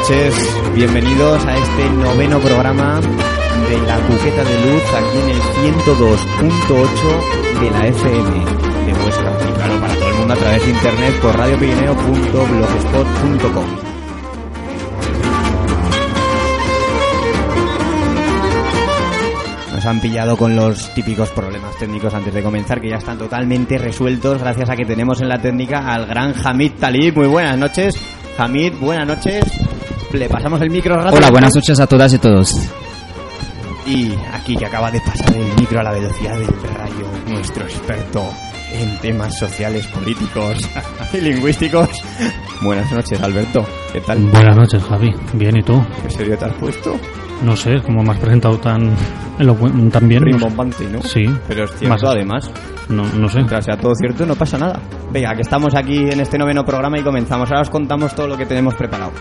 noches. Bienvenidos a este noveno programa de la Cuqueta de Luz aquí en el 102.8 de la FM de Huesca. Y claro, para todo el mundo a través de internet por radiopirineo.blogspot.com. Nos han pillado con los típicos problemas técnicos antes de comenzar, que ya están totalmente resueltos gracias a que tenemos en la técnica al gran Hamid Talib. Muy buenas noches. Hamid, buenas noches. Le pasamos el micro rápido. Hola, buenas noches a todas y todos. Y aquí que acaba de pasar el micro a la velocidad del rayo, nuestro experto en temas sociales, políticos y lingüísticos. Buenas noches, Alberto. ¿Qué tal? Buenas noches, Javi. Bien, ¿y tú? ¿Qué serio te has puesto? No sé, como me has presentado tan, tan bien. Rimbombante, ¿no? Sí. Pero es cierto, Más- además. No, no sé. Mientras sea todo cierto, no pasa nada. Venga, que estamos aquí en este noveno programa y comenzamos. Ahora os contamos todo lo que tenemos preparado.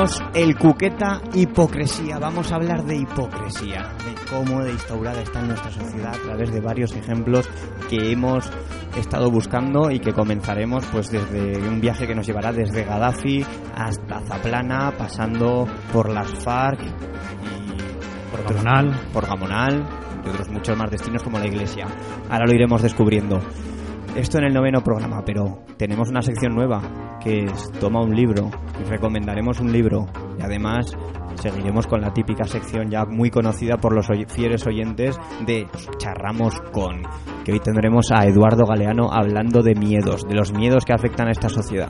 Tenemos el cuqueta hipocresía. Vamos a hablar de hipocresía, de cómo de instaurada está en nuestra sociedad a través de varios ejemplos que hemos estado buscando y que comenzaremos pues desde un viaje que nos llevará desde Gaddafi hasta Zaplana, pasando por las FARC y Por Gamonal. por Gamonal y otros muchos más destinos como la iglesia. Ahora lo iremos descubriendo. Esto en el noveno programa, pero tenemos una sección nueva que es Toma un libro y recomendaremos un libro y además seguiremos con la típica sección ya muy conocida por los oy- fieles oyentes de Charramos con, que hoy tendremos a Eduardo Galeano hablando de miedos, de los miedos que afectan a esta sociedad.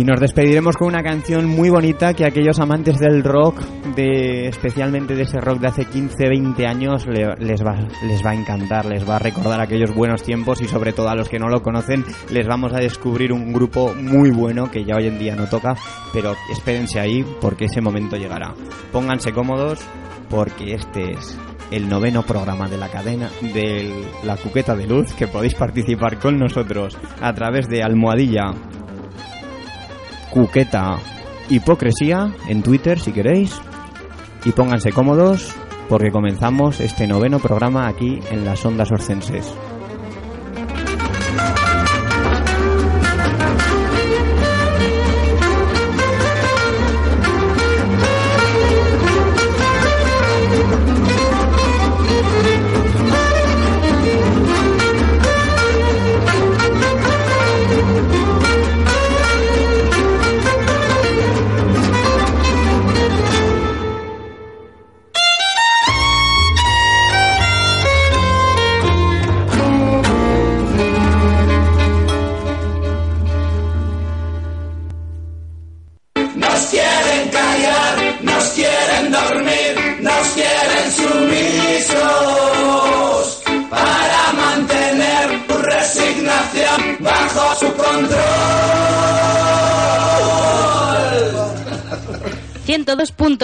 Y nos despediremos con una canción muy bonita que aquellos amantes del rock, de especialmente de ese rock de hace 15, 20 años, le- les, va, les va a encantar, les va a recordar aquellos buenos tiempos y sobre todo a los que no lo conocen les vamos a descubrir un grupo muy bueno que ya hoy en día no toca, pero espérense ahí porque ese momento llegará. Pónganse cómodos porque este es el noveno programa de la cadena de la Cuqueta de Luz que podéis participar con nosotros a través de Almohadilla Cuqueta Hipocresía en Twitter si queréis. Y pónganse cómodos porque comenzamos este noveno programa aquí en las ondas orcenses.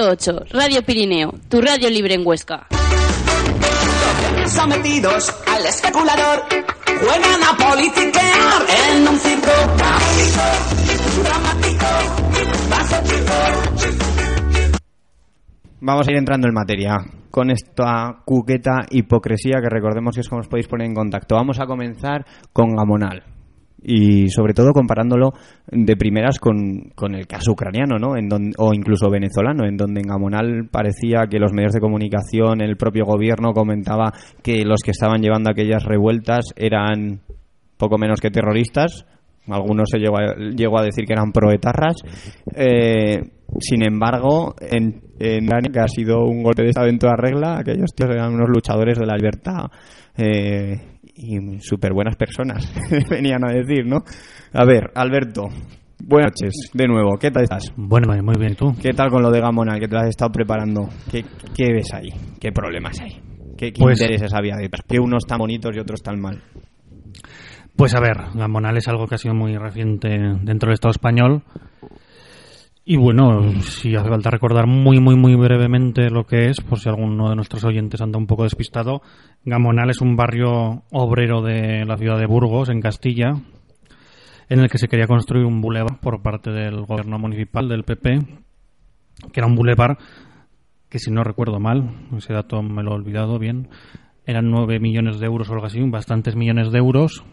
102.8 Radio Pirineo, tu radio libre en Huesca. Sometidos al especulador, juegan a politiquear en un circo dramático. Vamos a ir entrando en materia con esta cuqueta hipocresía que recordemos que es como os podéis poner en contacto. Vamos a comenzar con Gamonal. Y sobre todo comparándolo de primeras con, con el caso ucraniano, ¿no? En don- o incluso venezolano, en donde en Gamonal parecía que los medios de comunicación, el propio gobierno comentaba que los que estaban llevando aquellas revueltas eran poco menos que terroristas. Algunos se llegó a, llegó a decir que eran proetarras. Eh, sin embargo, en, en que ha sido un golpe de Estado en toda regla, aquellos tíos eran unos luchadores de la libertad eh, y súper buenas personas, venían a decir, ¿no? A ver, Alberto, buenas noches, de nuevo, ¿qué tal estás? Bueno, muy bien, ¿y tú? ¿Qué tal con lo de Gamonal, que te lo has estado preparando? ¿Qué, qué ves ahí? ¿Qué problemas hay? ¿Qué, qué Pues- intereses había detrás? Que unos tan bonitos y otros tan mal. Pues a ver, Gamonal es algo que ha sido muy reciente dentro del Estado español. Y bueno, si hace falta recordar muy, muy, muy brevemente lo que es, por si alguno de nuestros oyentes anda un poco despistado, Gamonal es un barrio obrero de la ciudad de Burgos, en Castilla, en el que se quería construir un bulevar por parte del gobierno municipal del PP, que era un bulevar que si no recuerdo mal, ese dato me lo he olvidado bien, eran 9 millones de euros o algo así, bastantes millones de euros,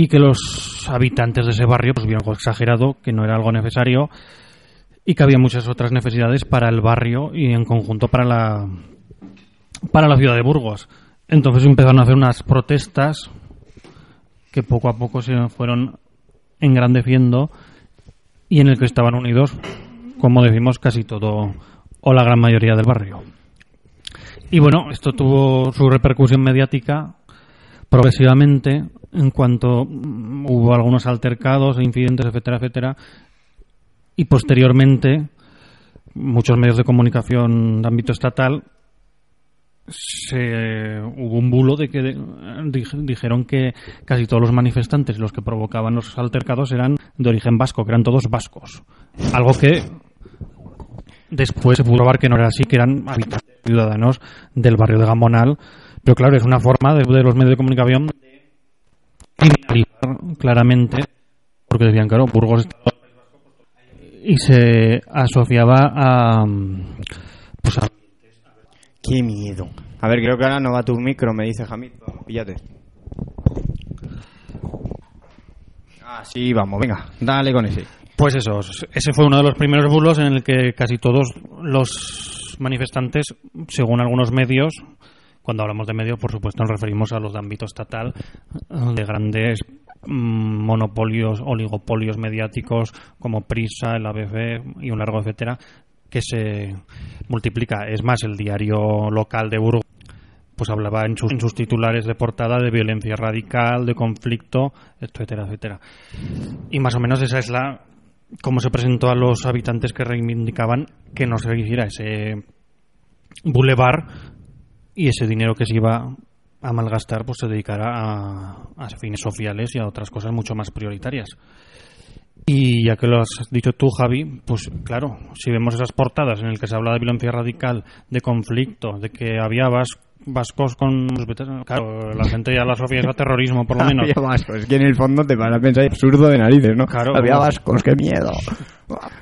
y que los habitantes de ese barrio pues vieron algo exagerado, que no era algo necesario y que había muchas otras necesidades para el barrio y en conjunto para la para la ciudad de Burgos. Entonces empezaron a hacer unas protestas que poco a poco se fueron engrandeciendo y en el que estaban unidos, como decimos, casi todo o la gran mayoría del barrio. Y bueno, esto tuvo su repercusión mediática progresivamente en cuanto mm, hubo algunos altercados e incidentes, etcétera, etcétera. Y posteriormente, muchos medios de comunicación de ámbito estatal se hubo un bulo de que dijeron que casi todos los manifestantes los que provocaban los altercados eran de origen vasco, que eran todos vascos. Algo que después se pudo probar que no era así, que eran habitantes ciudadanos del barrio de Gamonal. Pero claro, es una forma de, de los medios de comunicación criminalizar claramente, porque decían, claro, Burgos estaba y se asociaba a pues a Qué miedo. A ver, creo que ahora no va tu micro, me dice. Vamos, píllate. Ah, sí, vamos, venga, dale con ese. Pues eso, ese fue uno de los primeros bulos en el que casi todos los manifestantes, según algunos medios, cuando hablamos de medios, por supuesto, nos referimos a los de ámbito estatal, de grandes mm, monopolios, oligopolios mediáticos como Prisa, el ABC y un largo etcétera, que se multiplica. Es más, el diario local de Burgos pues hablaba en sus, en sus titulares de portada de violencia radical, de conflicto, etcétera, etcétera. Y más o menos esa es la cómo se presentó a los habitantes que reivindicaban que no se hiciera ese bulevar y ese dinero que se iba a malgastar pues se dedicara a, a fines sociales y a otras cosas mucho más prioritarias. Y ya que lo has dicho tú, Javi, pues claro, si vemos esas portadas en las que se habla de violencia radical, de conflicto, de que había vas- vascos con... Claro, la gente ya lo asocia a terrorismo, por lo menos. Había vascos, es que en el fondo te van a pensar absurdo de narices, ¿no? Claro. Había vascos, qué miedo.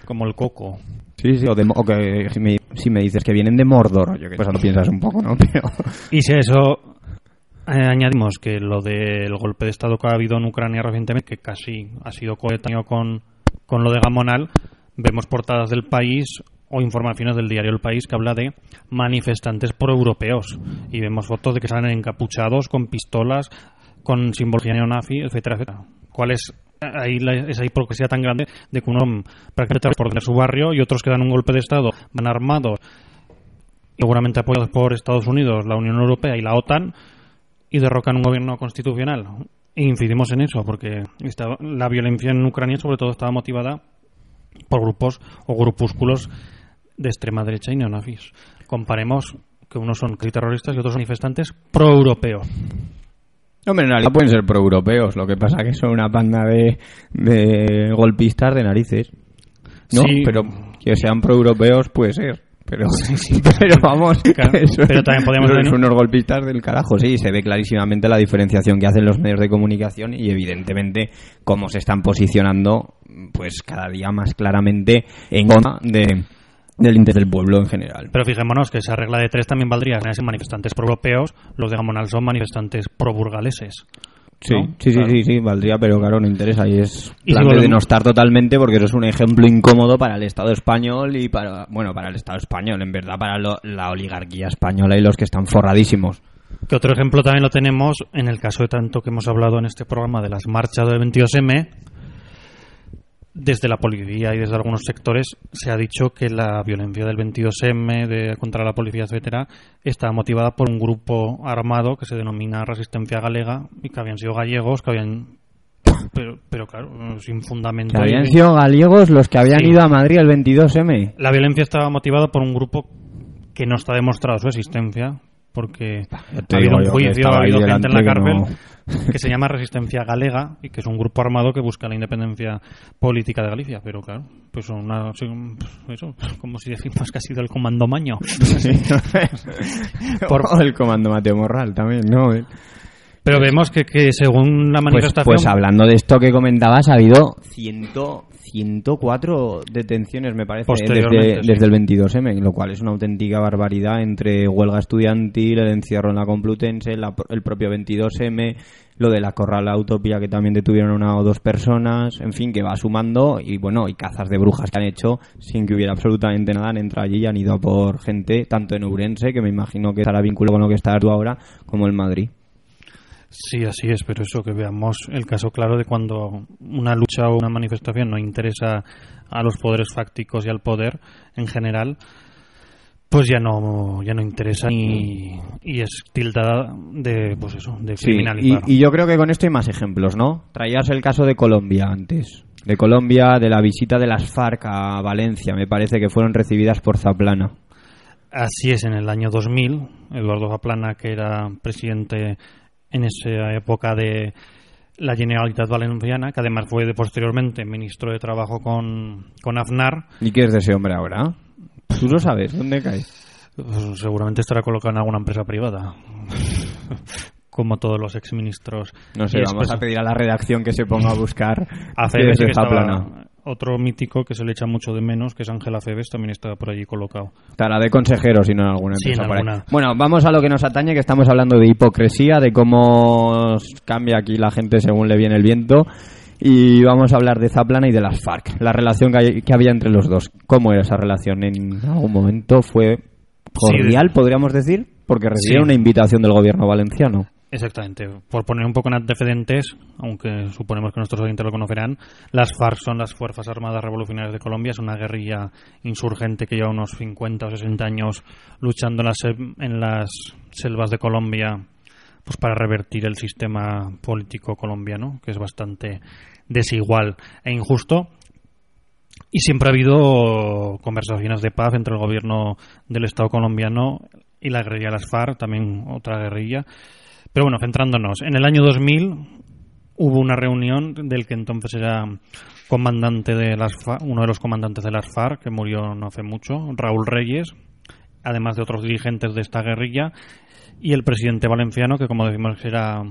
Como el coco. Sí, sí, o, de, o que me, si me dices que vienen de Mordor, yo que pues lo piensas un poco, ¿no? Y si eso eh, añadimos que lo del golpe de Estado que ha habido en Ucrania recientemente, que casi ha sido coetáneo con, con lo de Gamonal, vemos portadas del país o informaciones del diario El País que habla de manifestantes proeuropeos. Y vemos fotos de que salen encapuchados, con pistolas, con simbología neonazi, etcétera, etcétera. ¿Cuál es ahí la- esa hipocresía tan grande de que uno prácticamente por su barrio y otros que dan un golpe de Estado, van armados, seguramente apoyados por Estados Unidos, la Unión Europea y la OTAN, y derrocan un gobierno constitucional. E incidimos en eso, porque la violencia en Ucrania sobre todo estaba motivada por grupos o grupúsculos de extrema derecha y neonazis. Comparemos que unos son terroristas y otros manifestantes pro-europeos. Hombre, en realidad pueden ser proeuropeos, lo que pasa que son una panda de, de golpistas de narices. No, Sí. pero que sean proeuropeos puede ser. Pero, pero vamos, Claro, pero también podemos son unos golpistas del carajo, sí, se ve clarísimamente la diferenciación que hacen los medios de comunicación y evidentemente cómo se están posicionando, pues cada día más claramente en contra de, del interés del pueblo en general. Pero fijémonos que esa regla de tres también valdría en manifestantes pro-europeos, los de Gamonal son manifestantes pro-burgaleses. Sí, ¿no? sí, sí, Claro. sí, sí, valdría, pero claro, no interesa y es plan si de denostar totalmente porque eso es un ejemplo incómodo para el Estado español y para, bueno, para el Estado español, en verdad, para lo- la oligarquía española y los que están forradísimos. Que otro ejemplo también lo tenemos en el caso de tanto que hemos hablado en este programa de las marchas del 22M. Desde la policía y desde algunos sectores se ha dicho que la violencia del 22M de, contra la policía, etcétera, está motivada por un grupo armado que se denomina Resistencia Galega y que habían sido gallegos, que habían. Pero, pero claro, sin fundamento. Que habían sido gallegos los que habían Sí. ido a Madrid el 22M. La violencia estaba motivada por un grupo que no está demostrado su existencia, porque ha habido un juicio, ha habido gente en la que cárcel que se llama Resistencia Galega y que es un grupo armado que busca la independencia política de Galicia. Pero claro, pues son una, eso, como si decimos que ha sido el comando maño. Por- O el comando Mateo Morral también, ¿no? Pero vemos que, que según la Pues, manifestación... pues hablando de esto que comentabas, ha habido 100, 104 detenciones, me parece, desde, sí. desde el 22M, lo cual es una auténtica barbaridad entre huelga estudiantil, el encierro en la Complutense, la- el propio 22M, lo de la Corrala Utopía que también detuvieron una o dos personas, en fin, que va sumando y bueno, y cazas de brujas que han hecho sin que hubiera absolutamente nada, han entrado allí y han ido a por gente, tanto en Ourense, que me imagino que estará vinculado con lo que estás tú ahora, como en Madrid. Sí, así es, pero eso que veamos el caso claro de cuando una lucha o una manifestación no interesa a los poderes fácticos y al poder en general, pues ya no ya no interesa y, y es tildada de pues eso, de Sí, y, criminalizar. y yo creo que con esto hay más ejemplos, ¿no? Traías el caso de Colombia antes. De Colombia, de la visita de las FARC a Valencia, me parece que fueron recibidas por Zaplana. Así es, en el año 2000, Eduardo Zaplana, que era presidente en esa época de la Generalitat Valenciana, que además fue de posteriormente ministro de Trabajo con, con Aznar, ¿Y qué es de ese hombre ahora? ¿Tú lo sabes? ¿Dónde cae? Pues seguramente estará colocado en alguna empresa privada. Como todos los exministros. No sé, vamos a pedir a la redacción que se ponga a buscar a qué Febes es sí que estaba-. Otro mítico que se le echa mucho de menos, que es Ángela Febes, también está por allí colocado. Estará de consejero, si no en alguna Sí, empresa. en por ahí. alguna. Bueno, vamos a lo que nos atañe, que estamos hablando de hipocresía, de cómo cambia aquí la gente según le viene el viento. Y vamos a hablar de Zaplana y de las FARC, la relación que, hay- que había entre los dos. ¿Cómo era esa relación? En algún momento fue cordial, de- podríamos decir, porque recibieron Sí. una invitación del gobierno valenciano. Exactamente. Por poner un poco en antecedentes, aunque suponemos que nuestros oyentes lo conocerán, las FARC son las Fuerzas Armadas Revolucionarias de Colombia. Es una guerrilla insurgente que lleva unos 50 o 60 años luchando en las, sel- en las selvas de Colombia pues para revertir el sistema político colombiano, que es bastante desigual e injusto. Y siempre ha habido conversaciones de paz entre el gobierno del Estado colombiano y la guerrilla de las FARC, también otra guerrilla. Pero bueno, centrándonos, en el año 2000 hubo una reunión del que entonces era comandante de las FARC, uno de los comandantes de las FARC, que murió no hace mucho, Raúl Reyes, además de otros dirigentes de esta guerrilla, y el presidente valenciano, que como decimos era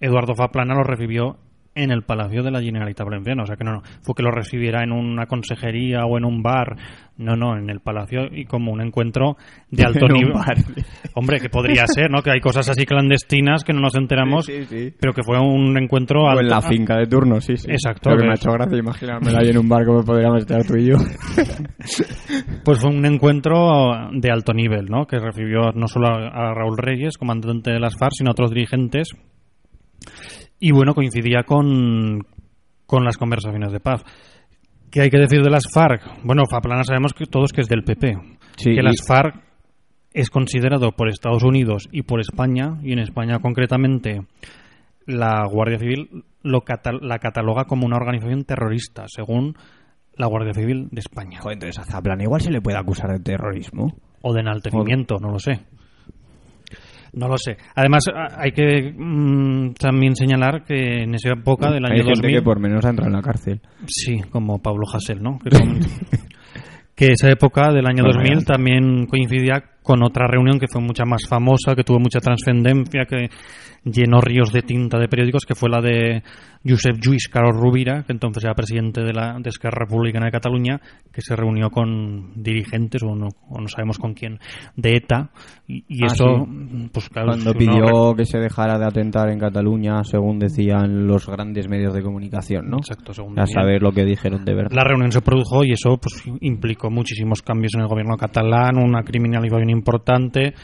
Eduardo Zaplana, lo recibió en el Palacio de la Generalitat Valenciana. O sea que no, no fue que lo recibiera en una consejería o en un bar. No, no, en el Palacio y como un encuentro de alto En un nivel. bar. Hombre, que podría ser, ¿no? Que hay cosas así clandestinas que no nos enteramos, Sí, sí, sí. pero que fue un encuentro O alto. en la finca de turno, sí, sí. Exacto, Lo que que me ha hecho gracia imaginármela ahí en un barco que podríamos estar tú y yo. Pues fue un encuentro de alto nivel, ¿no? Que recibió no solo a, a Raúl Reyes, comandante de las FARC, sino a otros dirigentes. Y bueno, coincidía con, con las conversaciones de paz. ¿Qué hay que decir de las FARC? Bueno, Faplana sabemos que todos que es del PP. Sí, que y- las FARC es considerado por Estados Unidos y por España, y en España concretamente la Guardia Civil lo cata- la cataloga como una organización terrorista, según la Guardia Civil de España. Joder, entonces a Zaplana igual se le puede acusar de terrorismo. O de enaltecimiento, no lo sé. No lo sé. Además, hay que mm, también señalar que en esa época del año Hay gente 2000... que por menos ha entrado en la cárcel. Sí, como Pablo Hasél, ¿no? Que, esa época del año Bueno, 2000 ya. también coincidía con otra reunión que fue mucha más famosa, que tuvo mucha trascendencia, que llenó ríos de tinta de periódicos, que fue la de Josep Lluís Carlos Rubira, que entonces era presidente de la de Esquerra Republicana de Cataluña, que se reunió con dirigentes, o no, o no sabemos con quién, de ETA, y, y Ah, eso, sí. pues claro, Cuando si uno pidió que se dejara de atentar en Cataluña, según decían los grandes medios de comunicación, ¿no? Exacto, según A saber lo que dijeron de verdad. La reunión se produjo y eso pues implicó muchísimos cambios en el gobierno catalán, una criminalización importante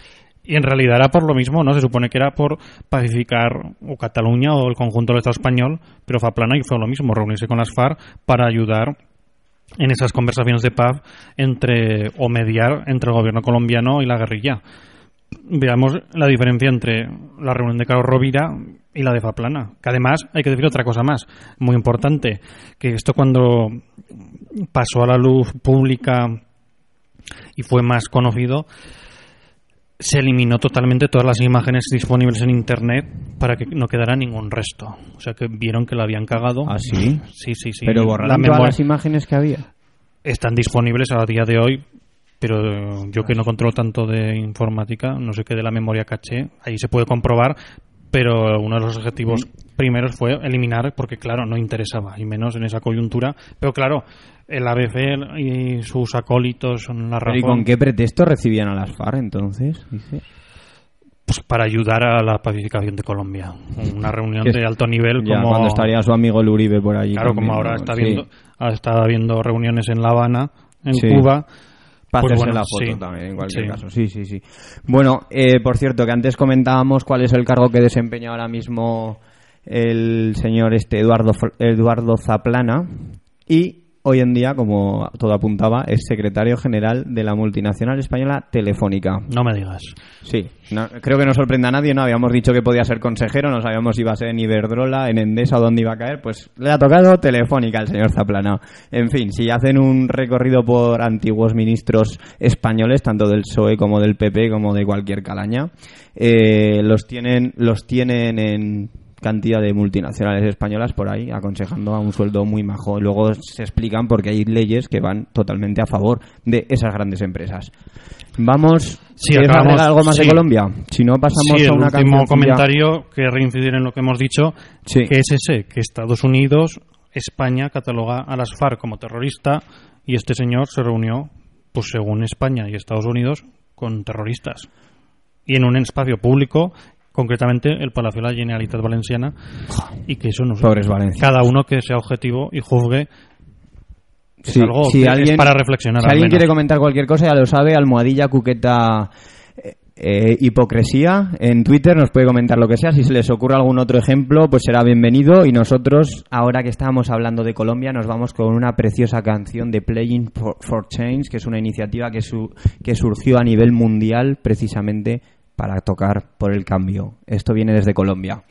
y en realidad era por lo mismo, ¿no? Se supone que era por pacificar o Cataluña o el conjunto del Estado español, pero Faplana y fue lo mismo, reunirse con las FARC para ayudar en esas conversaciones de paz entre o mediar entre el gobierno colombiano y la guerrilla. Veamos la diferencia entre la reunión de Carlos Rovira y la de Faplana. Que además hay que decir otra cosa más, muy importante, que esto cuando pasó a la luz pública y fue más conocido, se eliminó totalmente todas las imágenes disponibles en internet para que no quedara ningún resto. O sea que vieron que la habían cagado. ¿Ah, sí? Sí, sí, sí. Pero La borraron todas las imágenes que había. están disponibles a día de hoy, pero yo que no controlo tanto de informática, no sé qué de la memoria caché, ahí se puede comprobar, pero uno de los objetivos primeros fue eliminar, porque claro, no interesaba, y menos en esa coyuntura, pero claro, el ABC y sus acólitos en la ¿Pero ¿Y razón, con qué pretexto recibían a las FARC entonces? Dice. pues para ayudar a la pacificación de Colombia, una reunión de alto nivel Ya, como... cuando estaría su amigo el Uribe por allí. Claro, también, como ahora está Sí. viendo, ahora está habiendo reuniones en La Habana, en Sí. Cuba, Para Pues hacerse bueno, la foto sí. también, en cualquier Sí. caso. Sí, sí, sí. Bueno, eh, por cierto, que antes comentábamos cuál es el cargo que desempeña ahora mismo el señor este Eduardo, Eduardo Zaplana. Y hoy en día, como todo apuntaba, es secretario general de la multinacional española Telefónica. no me digas. Sí, no- creo que no sorprende a nadie, ¿no? Habíamos dicho que podía ser consejero, no sabíamos si iba a ser en Iberdrola, en Endesa o dónde iba a caer, pues le ha tocado Telefónica al señor Zaplana. En fin, si hacen un recorrido por antiguos ministros españoles, tanto del PSOE como del PP, como de cualquier calaña, eh, los tienen, los tienen en cantidad de multinacionales españolas por ahí aconsejando a un sueldo muy majo. Y luego se explican porque hay leyes que van totalmente a favor de esas grandes empresas. Vamos, Sí, ¿quieres acabamos- algo más de sí. Colombia? Si no, pasamos sí, a el una último cancioncilla. comentario que reincidir en lo que hemos dicho, Sí. que es ese, que Estados Unidos, España cataloga a las FARC como terrorista y este señor se reunió, pues según España y Estados Unidos, con terroristas. Y en un espacio público, concretamente el Palacio de la Generalitat Valenciana, y que eso no sé, Pobres Valencia. cada uno que sea objetivo y juzgue es Sí, algo si que alguien- es para reflexionar. Si al alguien menos. quiere comentar cualquier cosa, ya lo sabe, almohadilla, cuqueta, eh, eh, hipocresía. En Twitter nos puede comentar lo que sea. Si se les ocurre algún otro ejemplo, pues será bienvenido. Y nosotros, ahora que estábamos hablando de Colombia, nos vamos con una preciosa canción de Playing for, for Change, que es una iniciativa que, su- que surgió a nivel mundial precisamente para tocar por el cambio. Esto viene desde Colombia.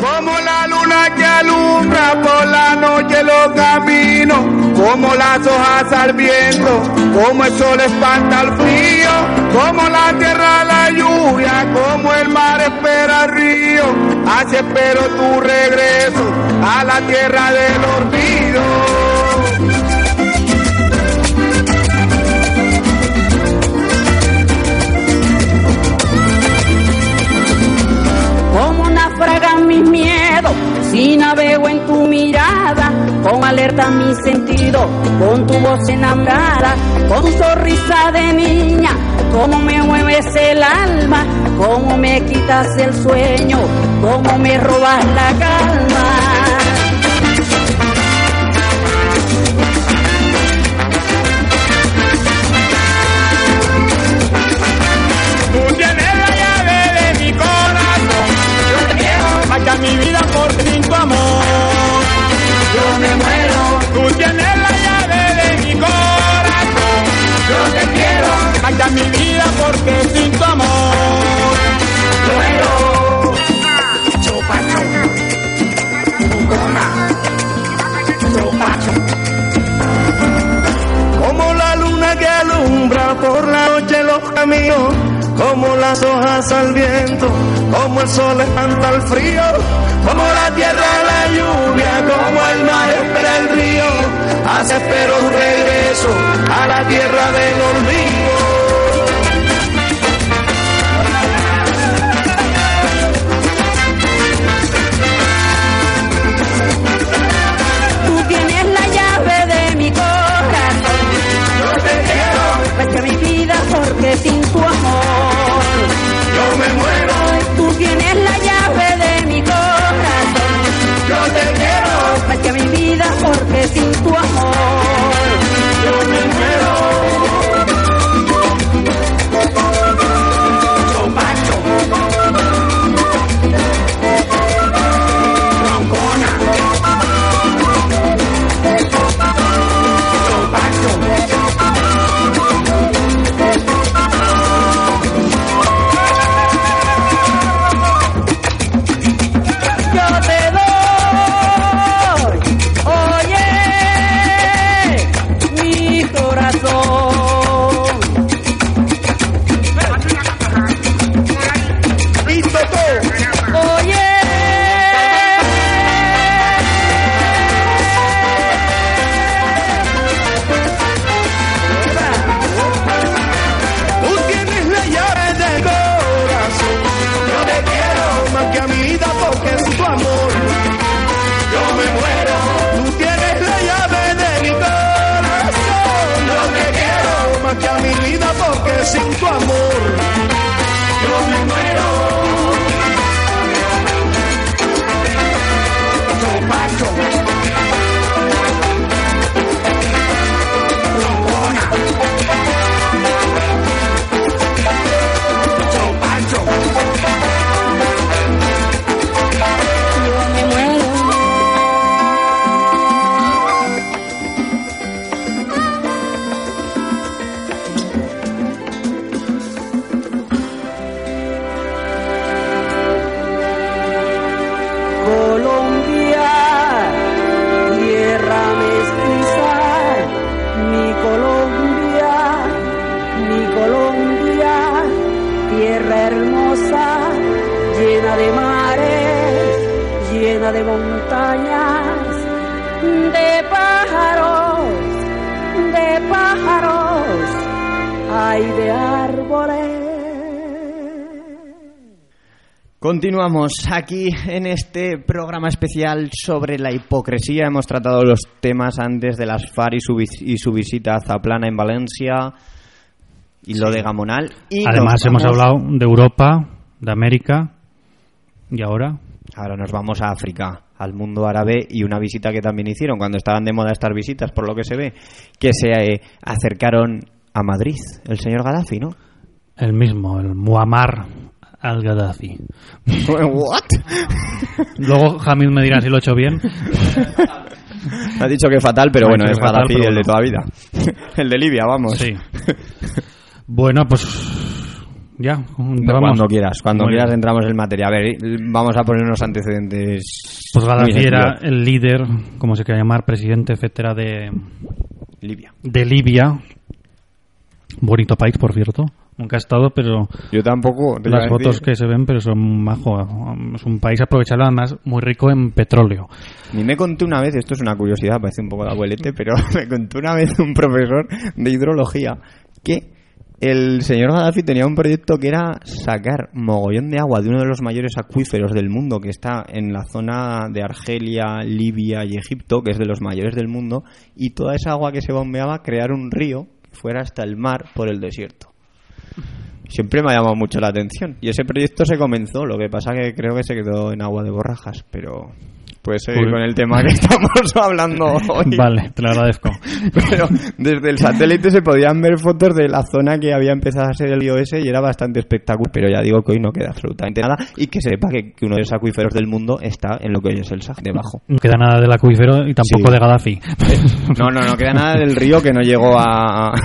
Como la luna que noche los caminos, como las hojas al viento, como el sol espanta el frío, como la tierra la lluvia, como el mar espera el río, así espero tu regreso a la tierra del olvido. Como naufragan mis miedos, si navego en tu mirada, con alerta mis sentidos, con tu voz enamorada, con tu sonrisa de niña, cómo me mueves el alma, cómo me quitas el sueño, cómo me robas la calma. Tú tienes la llave de mi corazón, yo te quiero, mi vida me muero. Tú tienes la llave de mi corazón, yo te quiero, marcha mi vida porque sin tu amor. Muero. Chupacho. Chupacho. Como la luna que alumbra por la noche los caminos, como las hojas al viento, como el sol espanta el frío, como la tierra como el mar espera el río, hace espero un regreso a la tierra del olvido. Porque sin tu amor. Continuamos aquí en este programa especial sobre la hipocresía. Hemos tratado los temas antes de las FAR y su, vis- y su visita a Zaplana en Valencia y lo de Gamonal. Y Además hemos hablado de Europa, de América y ahora Ahora nos vamos a África, al mundo árabe y una visita que también hicieron cuando estaban de moda estas visitas, por lo que se ve, que se eh, acercaron a Madrid, el señor Gaddafi, ¿no? el mismo, el Muammar al-Gaddafi. ¿What? Luego Hamid me dirá si lo he hecho bien. Ha dicho que fatal, pero bueno, es fatal, Gaddafi el de toda vida. el de Libia, vamos. Sí. Bueno, pues ya, cuando quieras, cuando Muy bien. quieras entramos en materia. A ver, vamos a poner unos antecedentes. Pues Gaddafi era el líder, como se quiera llamar, presidente, etcétera, de, Libia. de Libia. Bonito país, por cierto. Nunca he estado, pero Yo tampoco. las fotos que se ven, pero son majo. Es un país aprovechado, además, muy rico en petróleo. Ni me contó una vez, esto es una curiosidad, parece un poco de abuelete, pero me contó una vez un profesor de hidrología que el señor Gaddafi tenía un proyecto que era sacar mogollón de agua de uno de los mayores acuíferos del mundo que está en la zona de Argelia, Libia y Egipto, que es de los mayores del mundo, y toda esa agua que se bombeaba crear un río que fuera hasta el mar por el desierto. Siempre me ha llamado mucho la atención. Y ese proyecto se comenzó, lo que pasa que creo que se quedó en agua de borrajas, pero puedes seguir Pues- con el tema que estamos hablando hoy. Vale, te lo agradezco. Pero desde el satélite se podían ver fotos de la zona que había empezado a ser el ese y era bastante espectacular. Pero ya digo que hoy no queda absolutamente nada y que sepa que, que uno de los acuíferos del mundo está en lo que hoy es el Sahara, debajo. No queda nada del acuífero y tampoco Sí. de Gaddafi. No, no, no queda nada del río que no llegó a...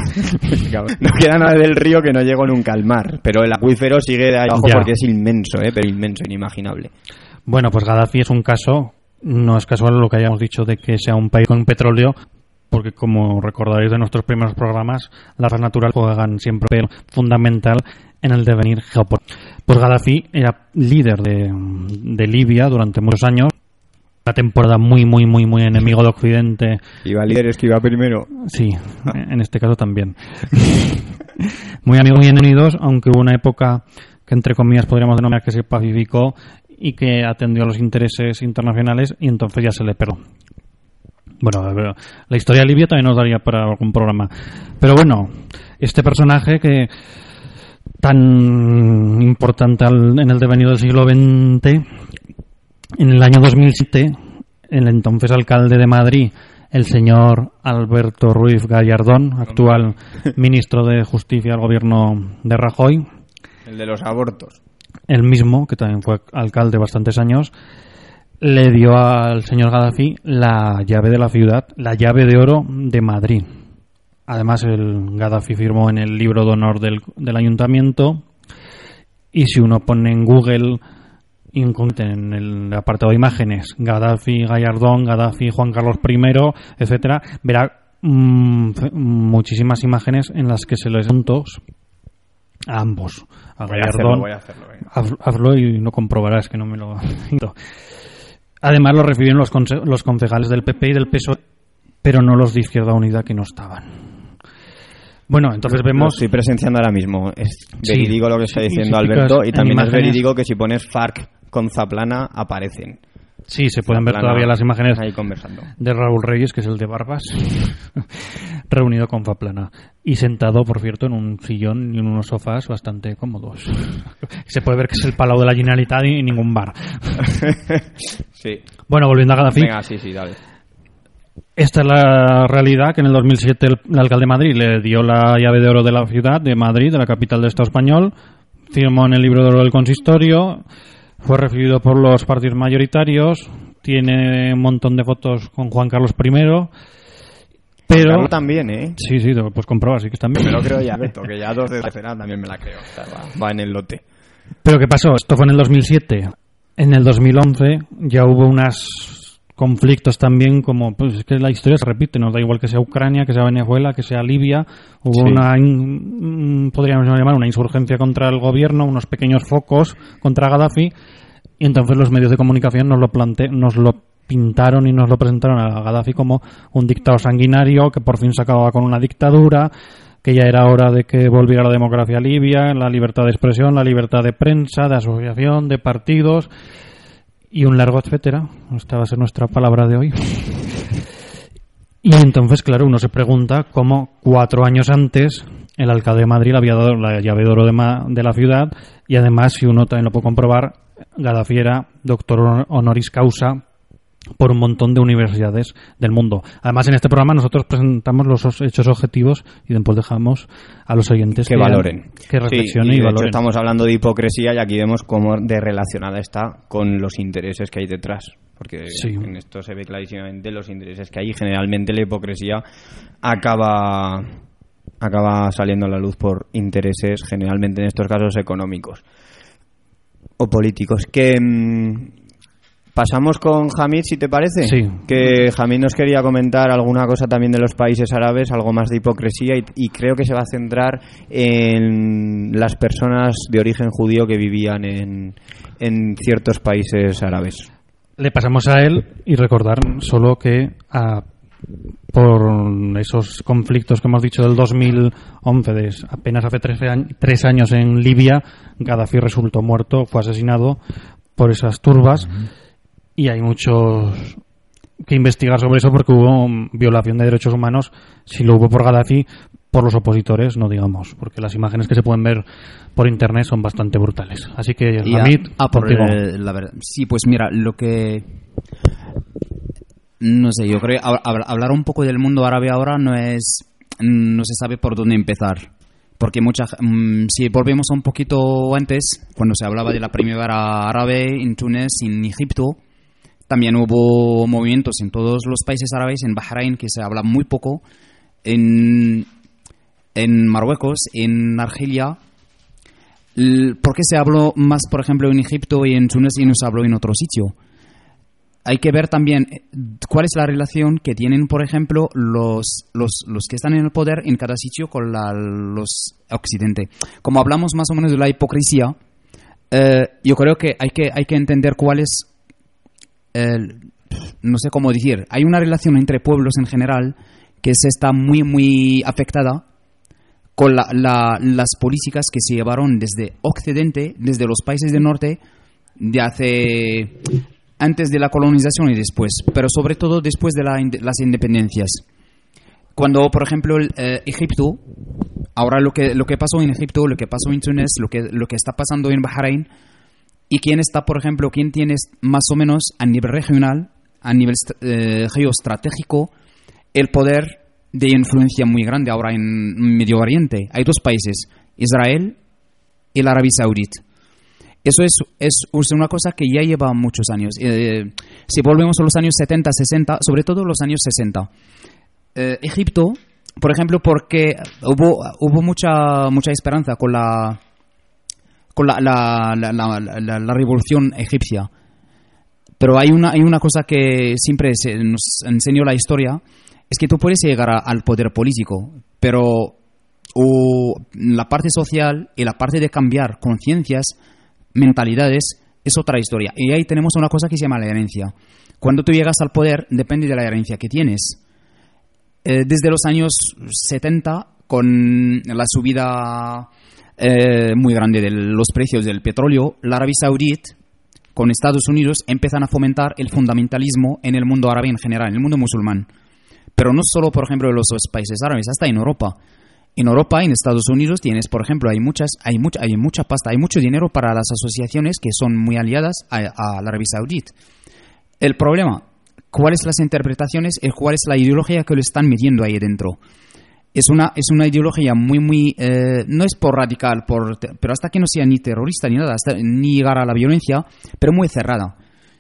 No queda nada del río que no llegó nunca al mar. Pero el acuífero sigue de ahí abajo Ya. porque es inmenso, ¿eh? Pero inmenso, inimaginable. Bueno, pues Gaddafi es un caso, no es casual lo que hayamos dicho de que sea un país con petróleo, porque como recordaréis de nuestros primeros programas, las gas naturales juegan siempre un papel fundamental en el devenir geopolítico. Pues Gaddafi era líder de, de Libia durante muchos años, una temporada muy, muy, muy, muy enemigo de Occidente. Iba líder, es que iba primero. Sí, en este caso también. muy amigos, muy enemigos, aunque hubo una época que entre comillas podríamos denominar que se pacificó y que atendió a los intereses internacionales y entonces ya se le perdió. Bueno, la historia de Libia también nos daría para algún programa. Pero bueno, este personaje que tan importante al- en el devenir del siglo XX, en el año 2007, el entonces alcalde de Madrid, el señor Alberto Ruiz Gallardón, actual ministro de Justicia del gobierno de Rajoy, El de los abortos. El mismo, que también fue alcalde bastantes años, le dio al señor Gaddafi la llave de la ciudad, la llave de oro de Madrid. Además, el Gaddafi firmó en el libro de honor del, del ayuntamiento. Y si uno pone en Google, en el apartado de imágenes, Gaddafi, Gallardón, Gaddafi, Juan Carlos I, etcétera, verá mm, muchísimas imágenes en las que se les juntos a ambos. A Voy a hacerlo, voy a hacerlo. hazlo y no comprobarás que no me lo. Además lo recibieron los, los concejales del PP y del PSOE, pero no los de Izquierda Unida que no estaban. Bueno, entonces Lo vemos... estoy presenciando ahora mismo. Es Sí. verídico lo que está diciendo Alberto y también es verídico que si pones FARC con Zaplana aparecen. Sí, se pueden ver todavía las imágenes Ahí conversando. de Raúl Reyes, que es el de Barbas, reunido con Faplana. Y sentado, por cierto, en un sillón y en unos sofás bastante cómodos. Se puede ver que es el Palau de la Generalitat y ningún bar. sí. Bueno, volviendo a Gaddafi. Venga, sí, sí, dale. Esta es la realidad que en el 2007 el, el alcalde de Madrid le dio la llave de oro de la ciudad de Madrid, de la capital del Estado español, firmó en el libro de oro del consistorio, fue recibido por los partidos mayoritarios, tiene un montón de fotos con Juan Carlos I, pero... Carlos también, ¿eh? Sí, sí, lo puedes comprobar, sí que bien. Me lo creo ya, Alberto, que ya dos de tercera también me la creo. O sea, va, va en el lote. Pero ¿qué pasó? Esto fue en el 2007. En el 2011 ya hubo unos conflictos también como pues es que la historia se repite nos da igual que sea Ucrania que sea Venezuela que sea Libia hubo Sí. una in- mm, podríamos llamar una insurgencia contra el gobierno unos pequeños focos contra Gaddafi y entonces los medios de comunicación nos lo plante nos lo pintaron y nos lo presentaron a Gaddafi como un dictador sanguinario que por fin se acababa con una dictadura que ya era hora de que volviera la democracia a Libia, la libertad de expresión, la libertad de prensa, de asociación, de partidos y un largo etcétera. Esta va a ser nuestra palabra de hoy. Y entonces, claro, uno se pregunta cómo cuatro años antes el alcalde de Madrid había dado la llave de oro de, Ma- de la ciudad y además, si uno también lo puede comprobar, Gaddafi era doctor honor- honoris causa por un montón de universidades del mundo. Además, en este programa nosotros presentamos los os- hechos objetivos y después dejamos a los oyentes Que valoren. que Sí, reflexionen y y, de hecho valoren. estamos hablando de hipocresía y aquí vemos cómo de relacionada está con los intereses que hay detrás. Porque Sí. en esto se ve clarísimamente los intereses que hay y generalmente la hipocresía acaba acaba saliendo a la luz por intereses generalmente en estos casos económicos o políticos que mm, pasamos con Hamid si te parece. Sí. que Hamid nos quería comentar alguna cosa también de los países árabes algo más de hipocresía y, y creo que se va a centrar en las personas de origen judío que vivían en, en ciertos países árabes. Le pasamos a él y recordar solo que ah, por esos conflictos que hemos dicho del 2011, de apenas hace 13 años, tres años en Libia, Gaddafi resultó muerto, fue asesinado por esas turbas y hay muchos que investigar sobre eso porque hubo violación de derechos humanos, si lo hubo por Gaddafi, por los opositores, no digamos, porque las imágenes que se pueden ver por internet son bastante brutales. Así que, Y a- Hamid, ah, por el- la verdad. Sí, pues mira, lo que. No sé, yo creo que hab- hab- hablar un poco del mundo árabe ahora no es. No se sabe por dónde empezar. Porque mucha, mm, si volvemos un poquito antes, cuando se hablaba de la primavera árabe en Túnez, en Egipto, también hubo movimientos en todos los países árabes, en Bahrein, que se habla muy poco, en, en Marruecos, en Argelia, ¿Por qué se habló más, por ejemplo, en Egipto y en Túnez y no se habló en otro sitio? hay que ver también eh, cuál es la relación que tienen, por ejemplo, los, los, los que están en el poder en cada sitio con la, los occidente. Como hablamos más o menos de la hipocresía, eh, yo creo que hay que, hay que entender cuál es, no sé cómo decir, hay una relación entre pueblos en general que se está muy, muy afectada con la- la- las políticas que se llevaron desde Occidente, desde los países del norte, de hace antes de la colonización y después, pero sobre todo después de las independencias. Cuando, por ejemplo, eh, Egipto, ahora lo que, lo que pasó en Egipto, lo que pasó en Túnez, lo que, lo que está pasando en Bahrein, y quién está, por ejemplo, quién tiene más o menos a nivel regional, a nivel eh, geoestratégico, el poder de influencia muy grande ahora en Medio Oriente. Hay dos países, Israel y la Arabia Saudita. Eso es, es, es una cosa que ya lleva muchos años. Eh, si volvemos a los años 70, 60, sobre todo los años 60, eh, Egipto, por ejemplo, porque hubo, hubo mucha, mucha esperanza con la con la, la, la, la- revolución egipcia. Pero hay una, hay una cosa que siempre se- nos enseñó la historia, es que tú puedes llegar al poder político, pero o la parte social y la parte de cambiar conciencias, mentalidades, es otra historia. Y ahí tenemos una cosa que se llama la herencia. Cuando tú llegas al poder, depende de la herencia que tienes. Eh, desde los años 70, con la subida eh, muy grande de los precios del petróleo, la Arabia Saudita con Estados Unidos empiezan a fomentar el fundamentalismo en el mundo árabe en general, en el mundo musulmán. Pero no solo, por ejemplo, en los países árabes, hasta en Europa. En Europa, en Estados Unidos, tienes, por ejemplo, hay muchas, hay mucha, hay mucha pasta, hay mucho dinero para las asociaciones que son muy aliadas a, la Arabia Saudita. El problema, ¿cuáles las interpretaciones y cuál es la ideología que lo están metiendo ahí dentro? Es una, es una ideología muy, muy, eh, no es por radical, por, pero hasta que no sea ni terrorista ni nada, hasta, ni llegar a la violencia, pero muy cerrada.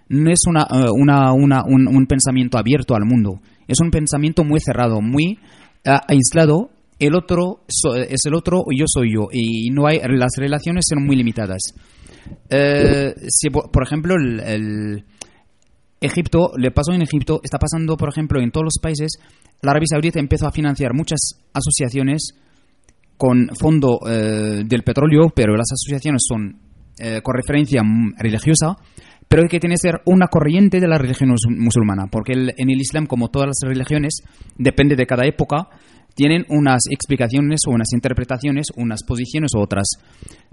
No es una, eh, una, una- un, pensamiento abierto al mundo, es un pensamiento muy cerrado, muy eh, aislado. El otro es el otro yo soy yo, y no hay, las relaciones son muy limitadas. Si, por ejemplo, el, Egipto, le pasó en Egipto, está pasando, por ejemplo, en todos los países. La Arabia Saudita empezó a financiar muchas asociaciones con fondo eh, del petróleo, pero las asociaciones son eh, con referencia religiosa, pero hay que tener ser una corriente de la religión mus- musulmana, porque en el Islam, como todas las religiones, depende de cada época, tienen unas explicaciones o unas interpretaciones, unas posiciones u otras.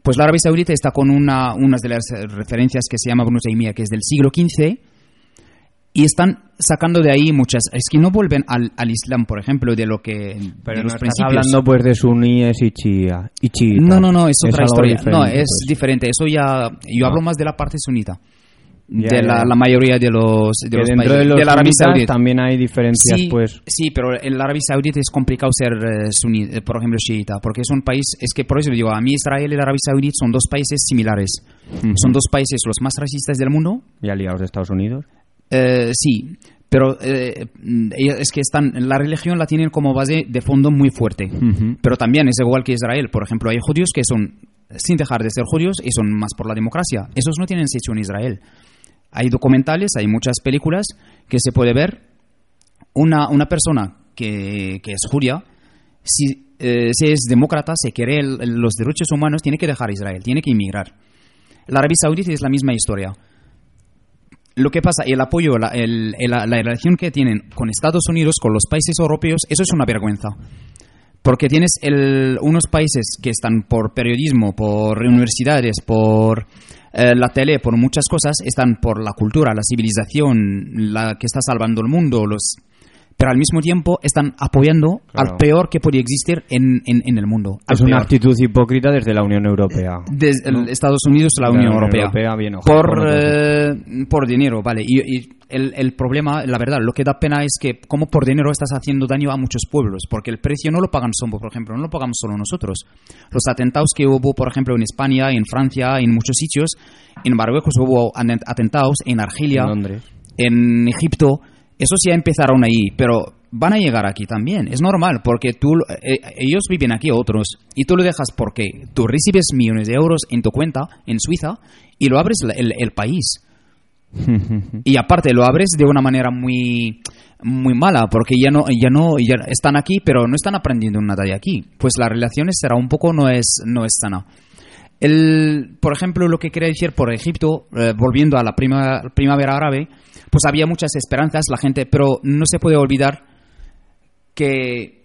Pues la Arabia Saudita está con una, unas de las referencias que se llama Ibn que es del siglo XV, y están sacando de ahí muchas. Es que no vuelven al, al Islam, por ejemplo, de lo que. Pero de no los estás principios. hablando pues de suníes y chía. Y chiitas. No, no, no, es otra algo historia. no, es pues. diferente. Eso ya. Yo Ah. hablo más de la parte sunita. Ya, de ya, la, mayoría de los, de los dentro países. de los la Arabia Saudita. también hay diferencias, Sí, pues. sí, pero en la Arabia Saudita es complicado ser eh, suní, eh, por ejemplo, chiita, porque es un país, es que por eso digo, a mí Israel y la Arabia Saudita son dos países similares. Son dos países los más racistas del mundo, Y aliados de Estados Unidos. Eh, sí, pero eh, es que están, la religión la tienen como base de fondo muy fuerte. Pero también es igual que Israel. Por ejemplo, hay judíos que son, sin dejar de ser judíos, y son más por la democracia. Esos no tienen sitio en Israel. Hay documentales, hay muchas películas que se puede ver. Una, una persona que, que es judía, si, eh, si es demócrata, si quiere el- los derechos humanos, tiene que dejar Israel, tiene que inmigrar. La Arabia Saudita es la misma historia. Lo que pasa, el apoyo, la, el- el- la relación que tienen con Estados Unidos, con los países europeos, eso es una vergüenza. Porque tienes el- unos países que están por periodismo, por universidades, por eh, la tele, por muchas cosas, están por la cultura, la civilización, la que está salvando el mundo, los pero al mismo tiempo están apoyando Claro. al peor que puede existir en, en- en el mundo. Es una peor. actitud hipócrita desde la Unión Europea. Desde el ¿no? Estados Unidos a la De Unión Europea. bien ojado por, eh, por dinero, vale. Y, y el, el problema, la verdad, lo que da pena es que como por dinero estás haciendo daño a muchos pueblos, porque el precio no lo pagan solo, por ejemplo, no lo pagamos solo nosotros. Los atentados que hubo, por ejemplo, en España, en Francia, en muchos sitios, en Marruecos hubo aten- atentados, en Argelia, En Londres. en Egipto, esos ya empezaron ahí, pero van a llegar aquí también. Es normal, porque tú, eh, ellos viven aquí, otros, y tú lo dejas porque tú recibes millones de euros en tu cuenta en Suiza y lo abres el, el país. y aparte lo abres de una manera muy muy mala porque ya no ya no ya están aquí pero no están aprendiendo nada de aquí pues la relación será un poco no es no es sana el, por ejemplo lo que quería decir por Egipto eh, volviendo a la prima- primavera árabe pues había muchas esperanzas la gente pero no se puede olvidar que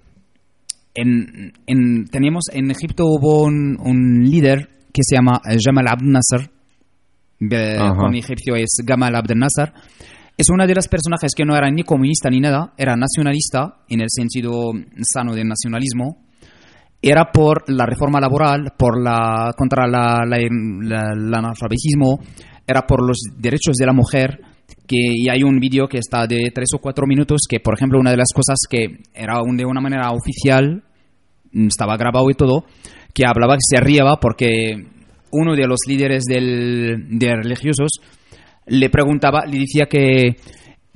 en, en- teníamos en Egipto hubo un, un líder que se llama eh, Jamal Abdel Nasser eh, con egipcio es Gamal Abdel Nasser es una de las personajes que no era ni comunista ni nada era nacionalista en el sentido sano del nacionalismo. Era por la reforma laboral, por la contra la, la- la- el analfabetismo, era por los derechos de la mujer. Que, y hay un vídeo que está de tres o cuatro minutos que, por ejemplo, una de las cosas que era un- de una manera oficial, mm, estaba grabado y todo, que hablaba que se riaba porque uno de los líderes del, de religiosos le preguntaba, le decía que,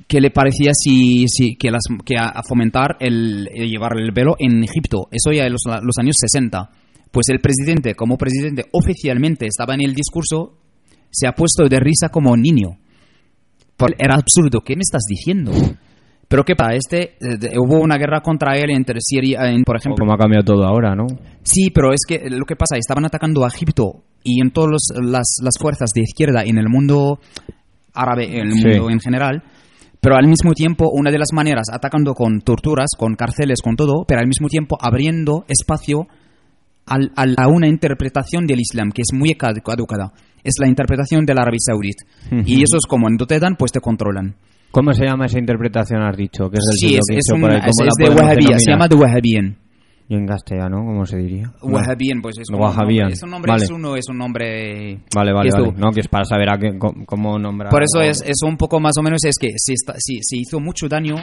que le parecía si, si que, a, fomentar el, el llevar el velo en Egipto. Eso ya en los, los años 60. Pues el presidente, como presidente oficialmente estaba en el discurso, se ha puesto de risa como niño. Era absurdo. ¿Qué me estás diciendo? Pero qué pasa, este eh, hubo una guerra contra él entre Siria, en, por ejemplo. Como ha cambiado todo ahora, ¿no? Sí, pero es que lo que pasa, estaban atacando a Egipto y en todas las, las fuerzas de izquierda en el mundo árabe, en el Sí. mundo en general, pero al mismo tiempo, una de las maneras, atacando con torturas, con cárceles, con todo, pero al mismo tiempo abriendo espacio al- al- a una interpretación del Islam que es muy cad- caducada. Es la interpretación del Arabia Saudita. Y eso es como no te dan, pues te controlan. ¿Cómo se llama esa interpretación, has dicho? Que es del Sí, es, es XV, un- ahí, es- ¿cómo la es de Wahhabía, se llama de Wahhabien. Y en castellano, ¿cómo se diría? Wahhabien, pues es un nombre, es un nombre, vale. es uno, es un nombre Vale, vale, que vale. No, que es para saber a qué, cómo, nombrar. Por eso es, es un poco más o menos es que se, está- sí, se hizo mucho daño,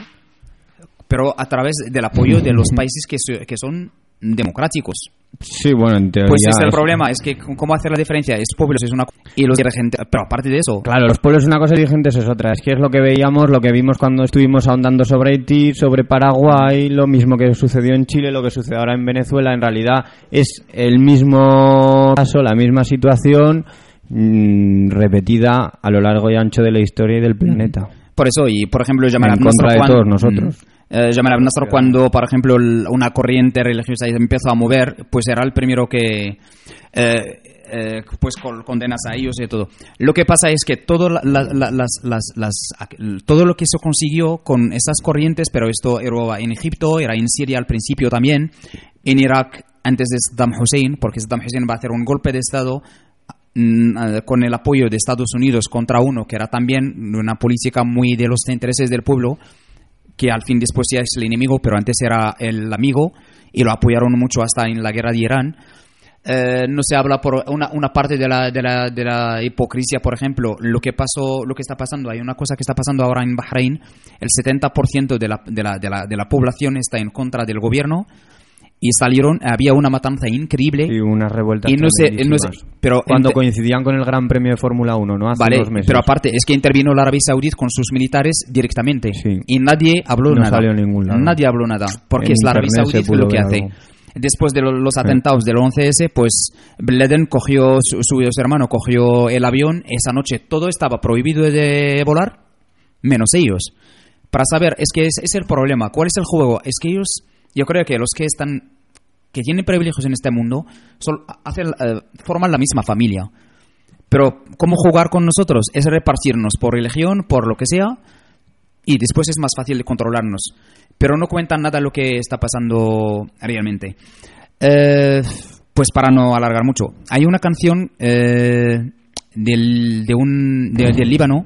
pero a través del apoyo de los países que, que son democráticos. Sí, bueno, en teoría... Pues ese es el problema, es que ¿cómo hacer la diferencia? Es pueblos, es una y los dirigentes, pero aparte de eso, Claro, los pueblos es una cosa y dirigentes es otra. Es que es lo que veíamos, lo que vimos cuando estuvimos ahondando sobre Haití, sobre Paraguay, lo mismo que sucedió en Chile, lo que sucede ahora en Venezuela. En realidad es el mismo caso, la misma situación mm, repetida a lo largo y ancho de la historia y del planeta. por eso, y por ejemplo, Jamal En Abdel contra de todos nosotros. Eh, Jamal Abdel Nasser cuando, por ejemplo, el- una corriente religiosa empezó a mover, pues era el primero que eh, eh, pues con- condenas a ellos y todo. Lo que pasa es que todo, la- la- la- las, las- las- todo lo que se consiguió con esas corrientes, pero esto era en Egipto, era en Siria al principio también, en Irak antes de Saddam Hussein, porque Saddam Hussein va a hacer un golpe de Estado mm, eh, con el apoyo de Estados Unidos contra uno que era también una política muy de los intereses del pueblo, que al fin después ya es el enemigo, pero antes era el amigo y lo apoyaron mucho hasta en la guerra de Irán. Eh, no se habla por una, parte de la, de, la, de la hipocresía, por ejemplo, lo que pasó, lo que está pasando, hay una cosa que está pasando ahora en Bahrein, el 70% de la, de, la, de, la, de la población está en contra del gobierno y salieron, había una matanza increíble Y unas revueltas y no sé, no sé, pero Cuando coincidían con el Gran Premio de Fórmula 1, ¿no? Hace Vale, dos meses. pero aparte es que intervino la Arabia Saudí con sus militares directamente Sí. y nadie habló No nada. salió ningún lado. Nadie habló nada, porque En es la Arabia Saudí lo que hace. algo. Después de lo- los atentados del 11S, pues Bin Laden cogió, su, su hermano cogió el avión, esa noche todo estaba prohibido de volar, menos ellos. Para saber, es que es, es el problema. ¿Cuál es el juego? Es que ellos, yo creo que los que están, que tienen privilegios en este mundo, son, eh, forman la misma familia. Pero, ¿cómo jugar con nosotros? Es repartirnos por religión, por lo que sea, y después es más fácil de controlarnos. Pero no cuentan nada lo que está pasando realmente. Eh, pues para no alargar mucho, hay una canción eh, del, de un, de- del Líbano,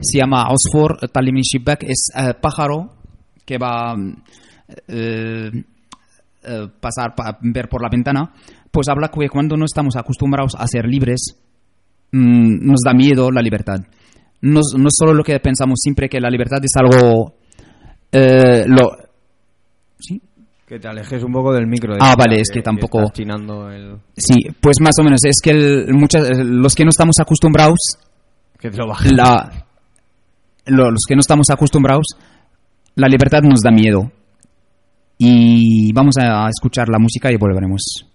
se llama Osfor Talimin es pájaro que va eh, eh, pasar, pa- ver por la ventana, pues habla que cuando no estamos acostumbrados a ser libres, mm, nos da miedo la libertad. No, es- no solo lo que pensamos siempre que la libertad es algo... eh, lo, ¿sí? Que te alejes un poco del micro. de Ah, vale, es que tampoco- chinando el... sí, pues más o menos. Es que el- muchas, los que no estamos acostumbrados, Que te lo la, lo- los que no estamos acostumbrados, la libertad nos da miedo. Y vamos a escuchar la música y volveremos.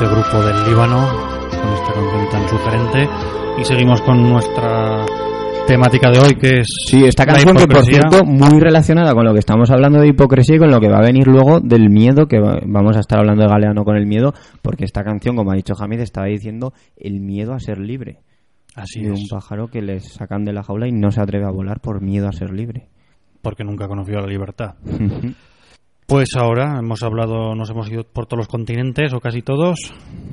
Este grupo del Líbano, con esta canción tan sugerente. Y seguimos con nuestra temática de hoy, que es. Sí, esta la canción que por cierto muy relacionada con lo que estamos hablando de hipocresía y con lo que va a venir luego del miedo, que va- vamos a estar hablando de Galeano con el miedo, porque esta canción, como ha dicho Hamid, estaba diciendo el miedo a ser libre. Así de un es, pájaro que le sacan de la jaula y no se atreve a volar por miedo a ser libre. porque nunca conoció la libertad. Pues ahora hemos hablado, nos hemos ido por todos los continentes, o casi todos.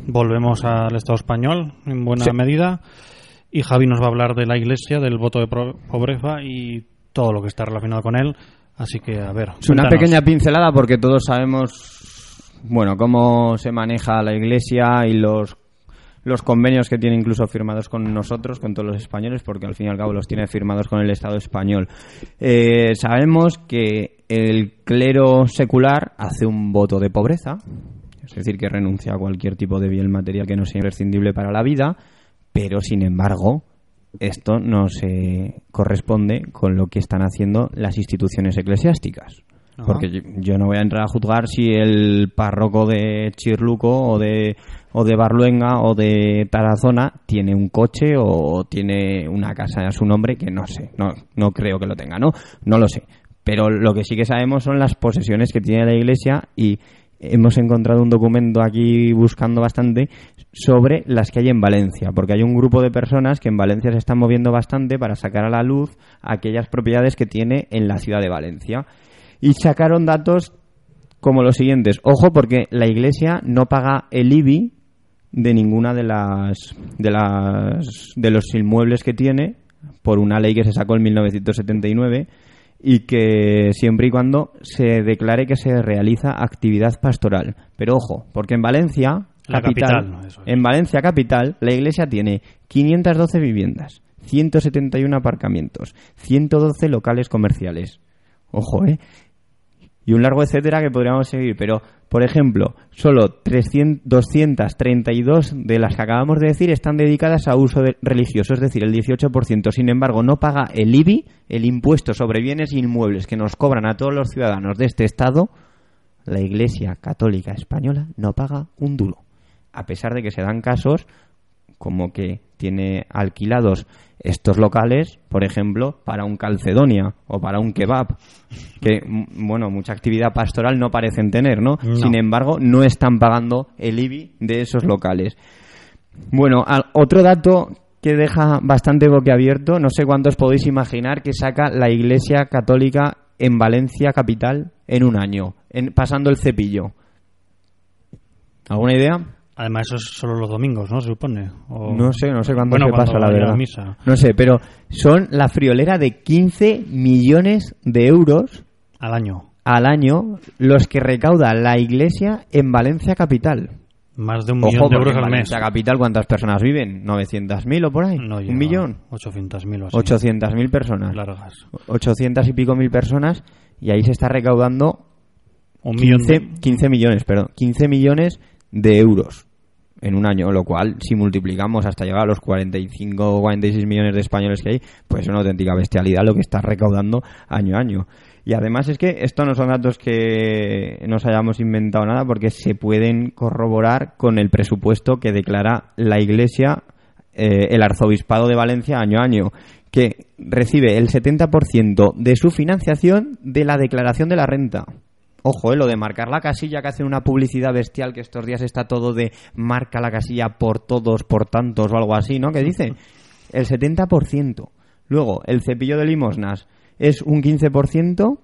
Volvemos al Estado español, en buena Sí. medida. Y Javi nos va a hablar de la Iglesia, del voto de pobreza y todo lo que está relacionado con él. Así que, a ver. Es una cuéntanos. pequeña pincelada porque todos sabemos, bueno, cómo se maneja la Iglesia y los los convenios que tiene incluso firmados con nosotros, con todos los españoles, porque al fin y al cabo los tiene firmados con el Estado español. Eh, sabemos que el clero secular hace un voto de pobreza, es decir, que renuncia a cualquier tipo de bien material que no sea imprescindible para la vida, pero sin embargo, esto no se corresponde con lo que están haciendo las instituciones eclesiásticas. Porque yo, yo no voy a entrar a juzgar si el párroco de Chirluco o de, o de Barluenga o de Tarazona tiene un coche o tiene una casa a su nombre, que no sé, no, no creo que lo tenga, ¿no? No lo sé. Pero lo que sí que sabemos son las posesiones que tiene la iglesia y hemos encontrado un documento aquí buscando bastante sobre las que hay en Valencia, porque hay un grupo de personas que en Valencia se están moviendo bastante para sacar a la luz aquellas propiedades que tiene en la ciudad de Valencia. Y sacaron datos como los siguientes. Ojo, porque la iglesia no paga el IBI de ninguna de las de las de los inmuebles que tiene por una ley que se sacó en 1979 y que siempre y cuando se declare que se realiza actividad pastoral. Pero ojo, porque en Valencia La capital, capital, ¿no? Es. en Valencia capital, la iglesia tiene 512 viviendas, 171 aparcamientos, 112 locales comerciales. Ojo, ¿eh? Y un largo etcétera que podríamos seguir. Pero, por ejemplo, solo 300, 232 de las que acabamos de decir están dedicadas a uso religioso, es decir, el 18%. Sin embargo, no paga el IBI, el impuesto sobre bienes inmuebles que nos cobran a todos los ciudadanos de este Estado. La Iglesia Católica Española no paga un duro. A pesar de que se dan casos como que tiene alquilados estos locales, por ejemplo, para un calcedonia o para un kebab, que, bueno, mucha actividad pastoral no parecen tener, ¿no? No. Sin embargo, no están pagando el IBI de esos locales. Bueno, al- otro dato que deja bastante boquiabierto, no sé cuántos podéis imaginar que saca la Iglesia Católica en Valencia capital en un año, en, pasando el cepillo. ¿Alguna idea? Además, eso es solo los domingos, ¿no? Se supone. O- No sé, no sé cuándo Bueno, se cuando pasa, la verdad. misa. No sé, pero son la friolera de 15 millones de euros Al año. al año los que recauda la iglesia en Valencia capital. Más de un Ojo, millón de euros en al mes. Valencia capital, ¿cuántas personas viven? ¿900.000 o por ahí? No ¿Un millón? a 800.000 o así. 800.000 personas. Largas. 800 y pico mil personas y ahí se está recaudando Un millón 15, de... 15 millones, perdón, 15 millones de euros en un año, lo cual si multiplicamos hasta llegar a los 45 o 46 millones de españoles que hay, pues es una auténtica bestialidad lo que está recaudando año a año. Y además es que esto no son datos que nos hayamos inventado nada porque se pueden corroborar con el presupuesto que declara la Iglesia eh, el arzobispado de Valencia año a año, que recibe el 70% de su financiación de la declaración de la renta. Ojo, eh, lo de marcar la casilla que hacen una publicidad bestial que estos días está todo de marca la casilla por todos, por tantos o algo así, ¿no? ¿Qué dice? El 70%. Luego, el cepillo de limosnas es un 15%.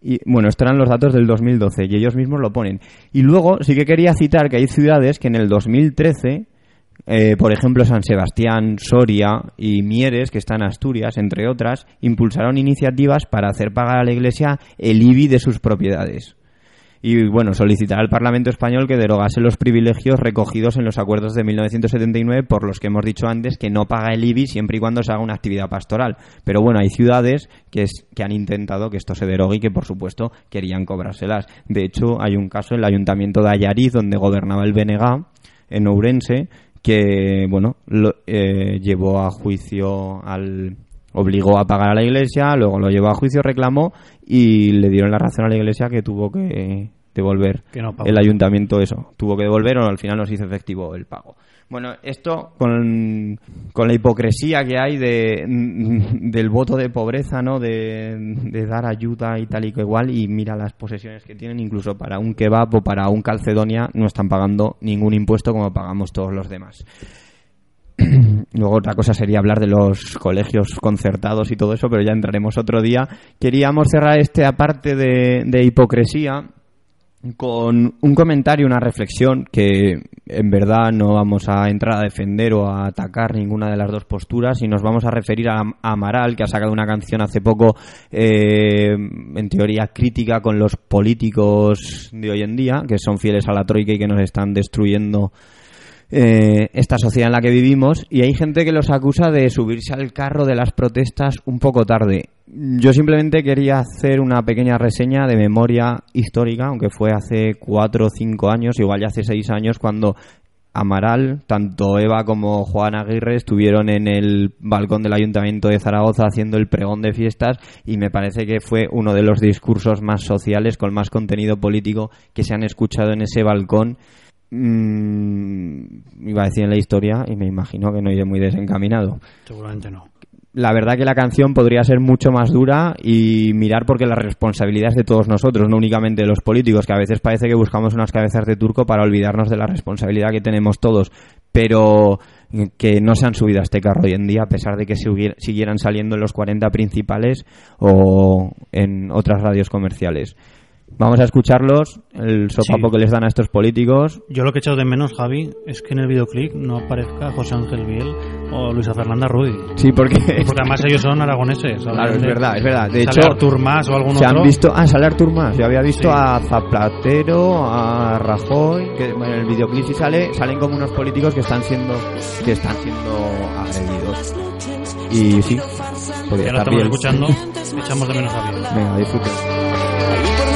Y bueno, estos eran los datos del 2012 y ellos mismos lo ponen. Y luego sí que quería citar que hay ciudades que en el 2013 eh, por ejemplo, San Sebastián, Soria y Mieres, que está en Asturias, entre otras, impulsaron iniciativas para hacer pagar a la Iglesia el IBI de sus propiedades. Y bueno, solicitar al Parlamento español que derogase los privilegios recogidos en los acuerdos de 1979 por los que hemos dicho antes que no paga el IBI siempre y cuando se haga una actividad pastoral. Pero bueno, hay ciudades que, es- que han intentado que esto se derogue y que por supuesto querían cobrárselas. De hecho, hay un caso en el Ayuntamiento de Ayariz donde gobernaba el BNG en Ourense que bueno lo, eh, llevó a juicio al obligó a pagar a la iglesia luego lo llevó a juicio reclamó y le dieron la razón a la iglesia que tuvo que devolver Que no pagó. el ayuntamiento eso. Tuvo que devolver o al final nos hizo efectivo el pago. Bueno, esto con, con la hipocresía que hay de, del voto de pobreza, ¿no? De, de dar ayuda y tal y que igual, y mira las posesiones que tienen, incluso para un kebab o para un calcedonia no están pagando ningún impuesto como pagamos todos los demás. Luego otra cosa sería hablar de los colegios concertados y todo eso, pero ya entraremos otro día. Queríamos cerrar este aparte de, de hipocresía con un comentario, una reflexión que en verdad no vamos a entrar a defender o a atacar ninguna de las dos posturas y nos vamos a referir a, Amaral que ha sacado una canción hace poco eh, en teoría crítica con los políticos de hoy en día que son fieles a la troika y que nos están destruyendo eh, esta sociedad en la que vivimos y hay gente que los acusa de subirse al carro de las protestas un poco tarde. Yo simplemente quería hacer una pequeña reseña de memoria histórica, aunque fue hace cuatro o cinco años, igual ya hace seis años, cuando Amaral, tanto Eva como Juan Aguirre estuvieron en el balcón del Ayuntamiento de Zaragoza haciendo el pregón de fiestas y me parece que fue uno de los discursos más sociales, con más contenido político que se han escuchado en ese balcón mm, iba a decir en la historia y me imagino que no iré muy desencaminado. Seguramente no. La verdad que la canción podría ser mucho más dura y mirar porque la responsabilidad es de todos nosotros, no únicamente de los políticos, que a veces parece que buscamos unas cabezas de turco para olvidarnos de la responsabilidad que tenemos todos, pero que no se han subido a este carro hoy en día, a pesar de que siguieran saliendo en los 40 principales o en otras radios comerciales. Vamos a escucharlos, el sopapo Sí. que les dan a estos políticos. Yo lo que he echado de menos, Javi, es que en el videoclip no aparezca José Ángel Biel o Luisa Fernanda Ruiz. Sí, porque... Porque además ellos son aragoneses. Claro, es verdad, es verdad. De sale hecho, Artur Mas o algún se han otro. visto... Ah, sale Artur Mas. Yo había visto Sí. a Zapatero, a Rajoy, que bueno, en el videoclip sí sale, salen como unos políticos que están siendo que están siendo agredidos. Y sí, podría Ya lo estamos bien. escuchando. Echamos de menos a Biel. Venga, disfruten.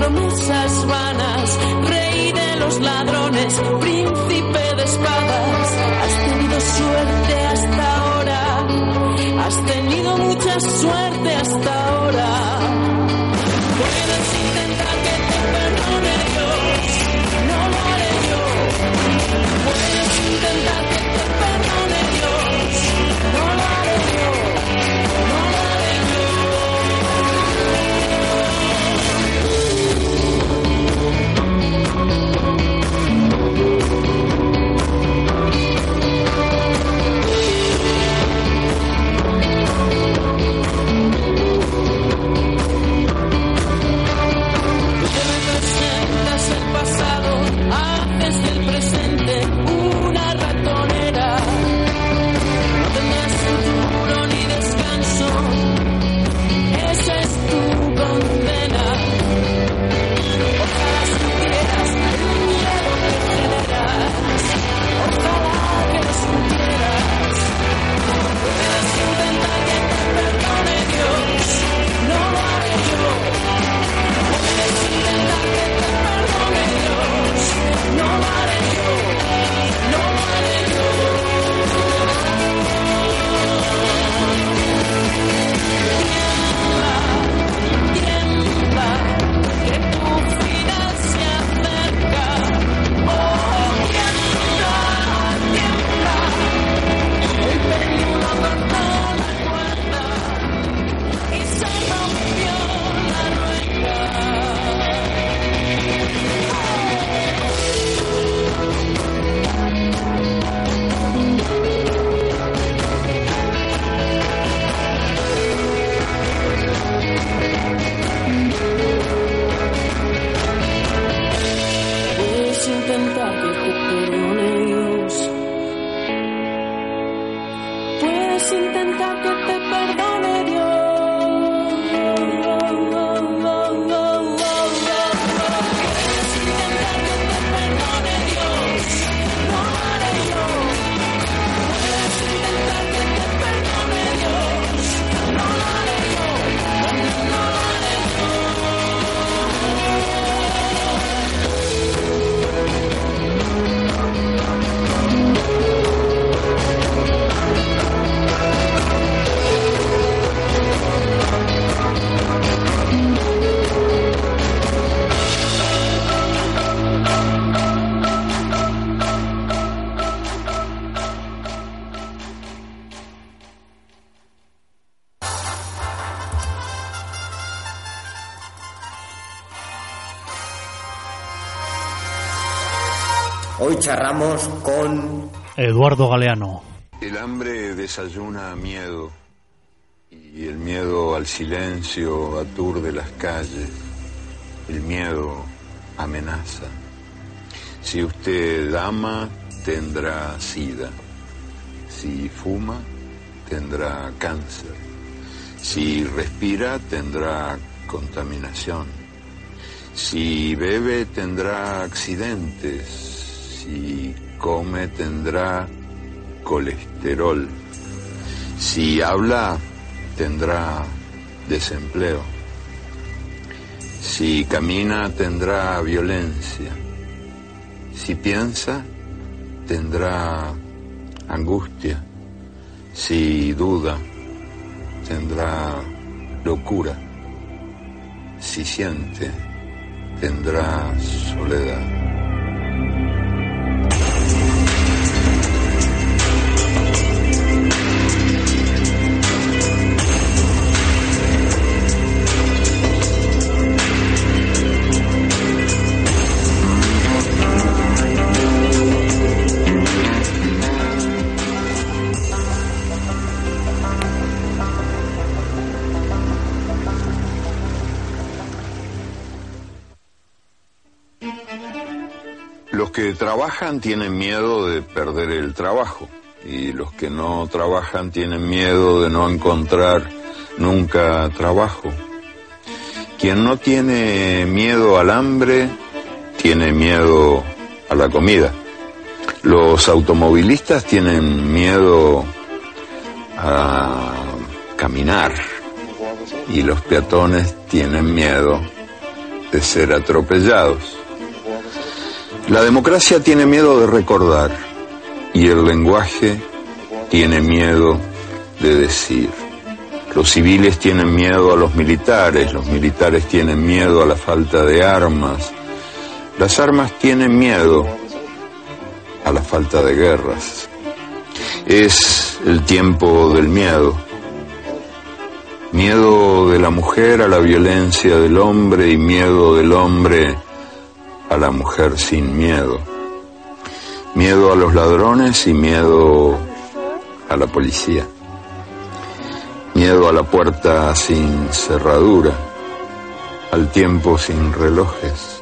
Promesas vanas. Rey de los ladrones, príncipe de espadas. Has tenido suerte hasta ahora. Has tenido mucha suerte hasta ahora. Eduardo Galeano. El hambre desayuna miedo y el miedo al silencio aturde las calles. El miedo amenaza. Si usted ama, tendrá sida. Si fuma, tendrá cáncer. Si respira, tendrá contaminación. Si bebe, tendrá accidentes. Si come, tendrá colesterol. Si habla, tendrá desempleo. Si camina, tendrá violencia. Si piensa, tendrá angustia. Si duda, tendrá locura. Si siente, tendrá soledad. Tienen miedo de perder el trabajo y los que no trabajan tienen miedo de no encontrar nunca trabajo. Quien no tiene miedo al hambre, tiene miedo a la comida. Los automovilistas tienen miedo a caminar y los peatones tienen miedo de ser atropellados. La democracia tiene miedo de recordar y el lenguaje tiene miedo de decir. Los civiles tienen miedo a los militares, los militares tienen miedo a la falta de armas, las armas tienen miedo a la falta de guerras. Es el tiempo del miedo. Miedo de la mujer a la violencia del hombre y miedo del hombre a la mujer sin miedo. Miedo a los ladrones y miedo a la policía. Miedo a la puerta sin cerradura, al tiempo sin relojes,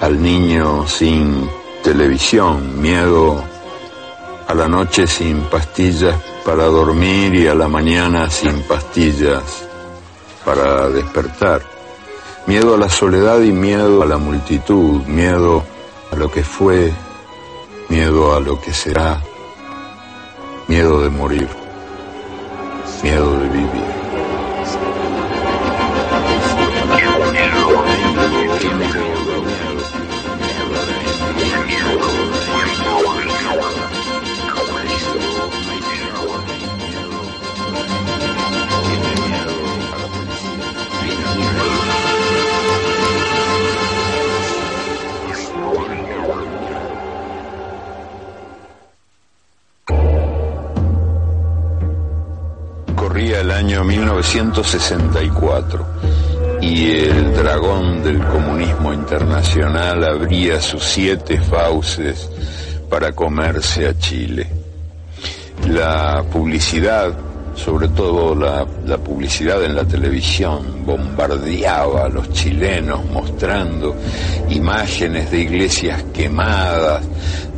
al niño sin televisión, miedo a la noche sin pastillas para dormir y a la mañana sin pastillas para despertar. Miedo a la soledad y miedo a la multitud, miedo a lo que fue, miedo a lo que será, miedo de morir, miedo de vivir. Año 1964 y el dragón del comunismo internacional abría sus siete fauces para comerse a Chile. La publicidad, sobre todo la, publicidad en la televisión, bombardeaba a los chilenos mostrando imágenes de iglesias quemadas,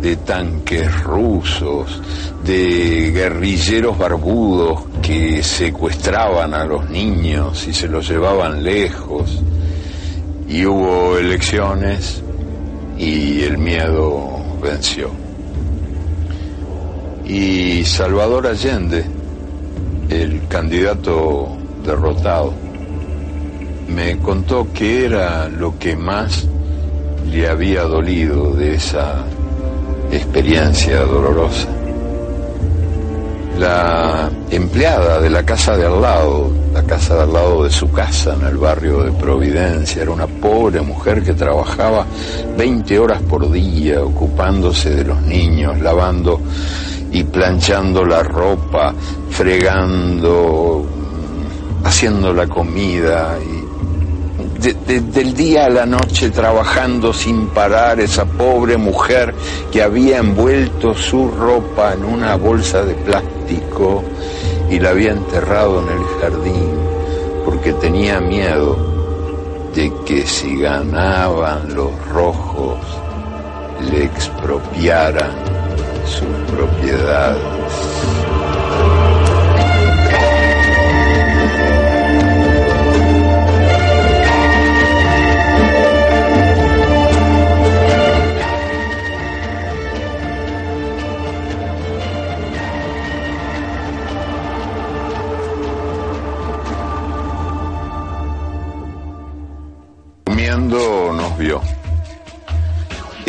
de tanques rusos, de guerrilleros barbudos que secuestraban a los niños y se los llevaban lejos. Y hubo elecciones y el miedo venció. Y Salvador Allende, el candidato derrotado, me contó que era lo que más le había dolido de esa experiencia dolorosa. La empleada de la casa de al lado, la casa de al lado de su casa en el barrio de Providencia, era una pobre mujer que trabajaba 20 horas por día ocupándose de los niños, lavando y planchando la ropa, fregando, haciendo la comida y de- de- del día a la noche trabajando sin parar esa pobre mujer que había envuelto su ropa en una bolsa de plástico y la había enterrado en el jardín porque tenía miedo de que si ganaban los rojos le expropiaran sus propiedades.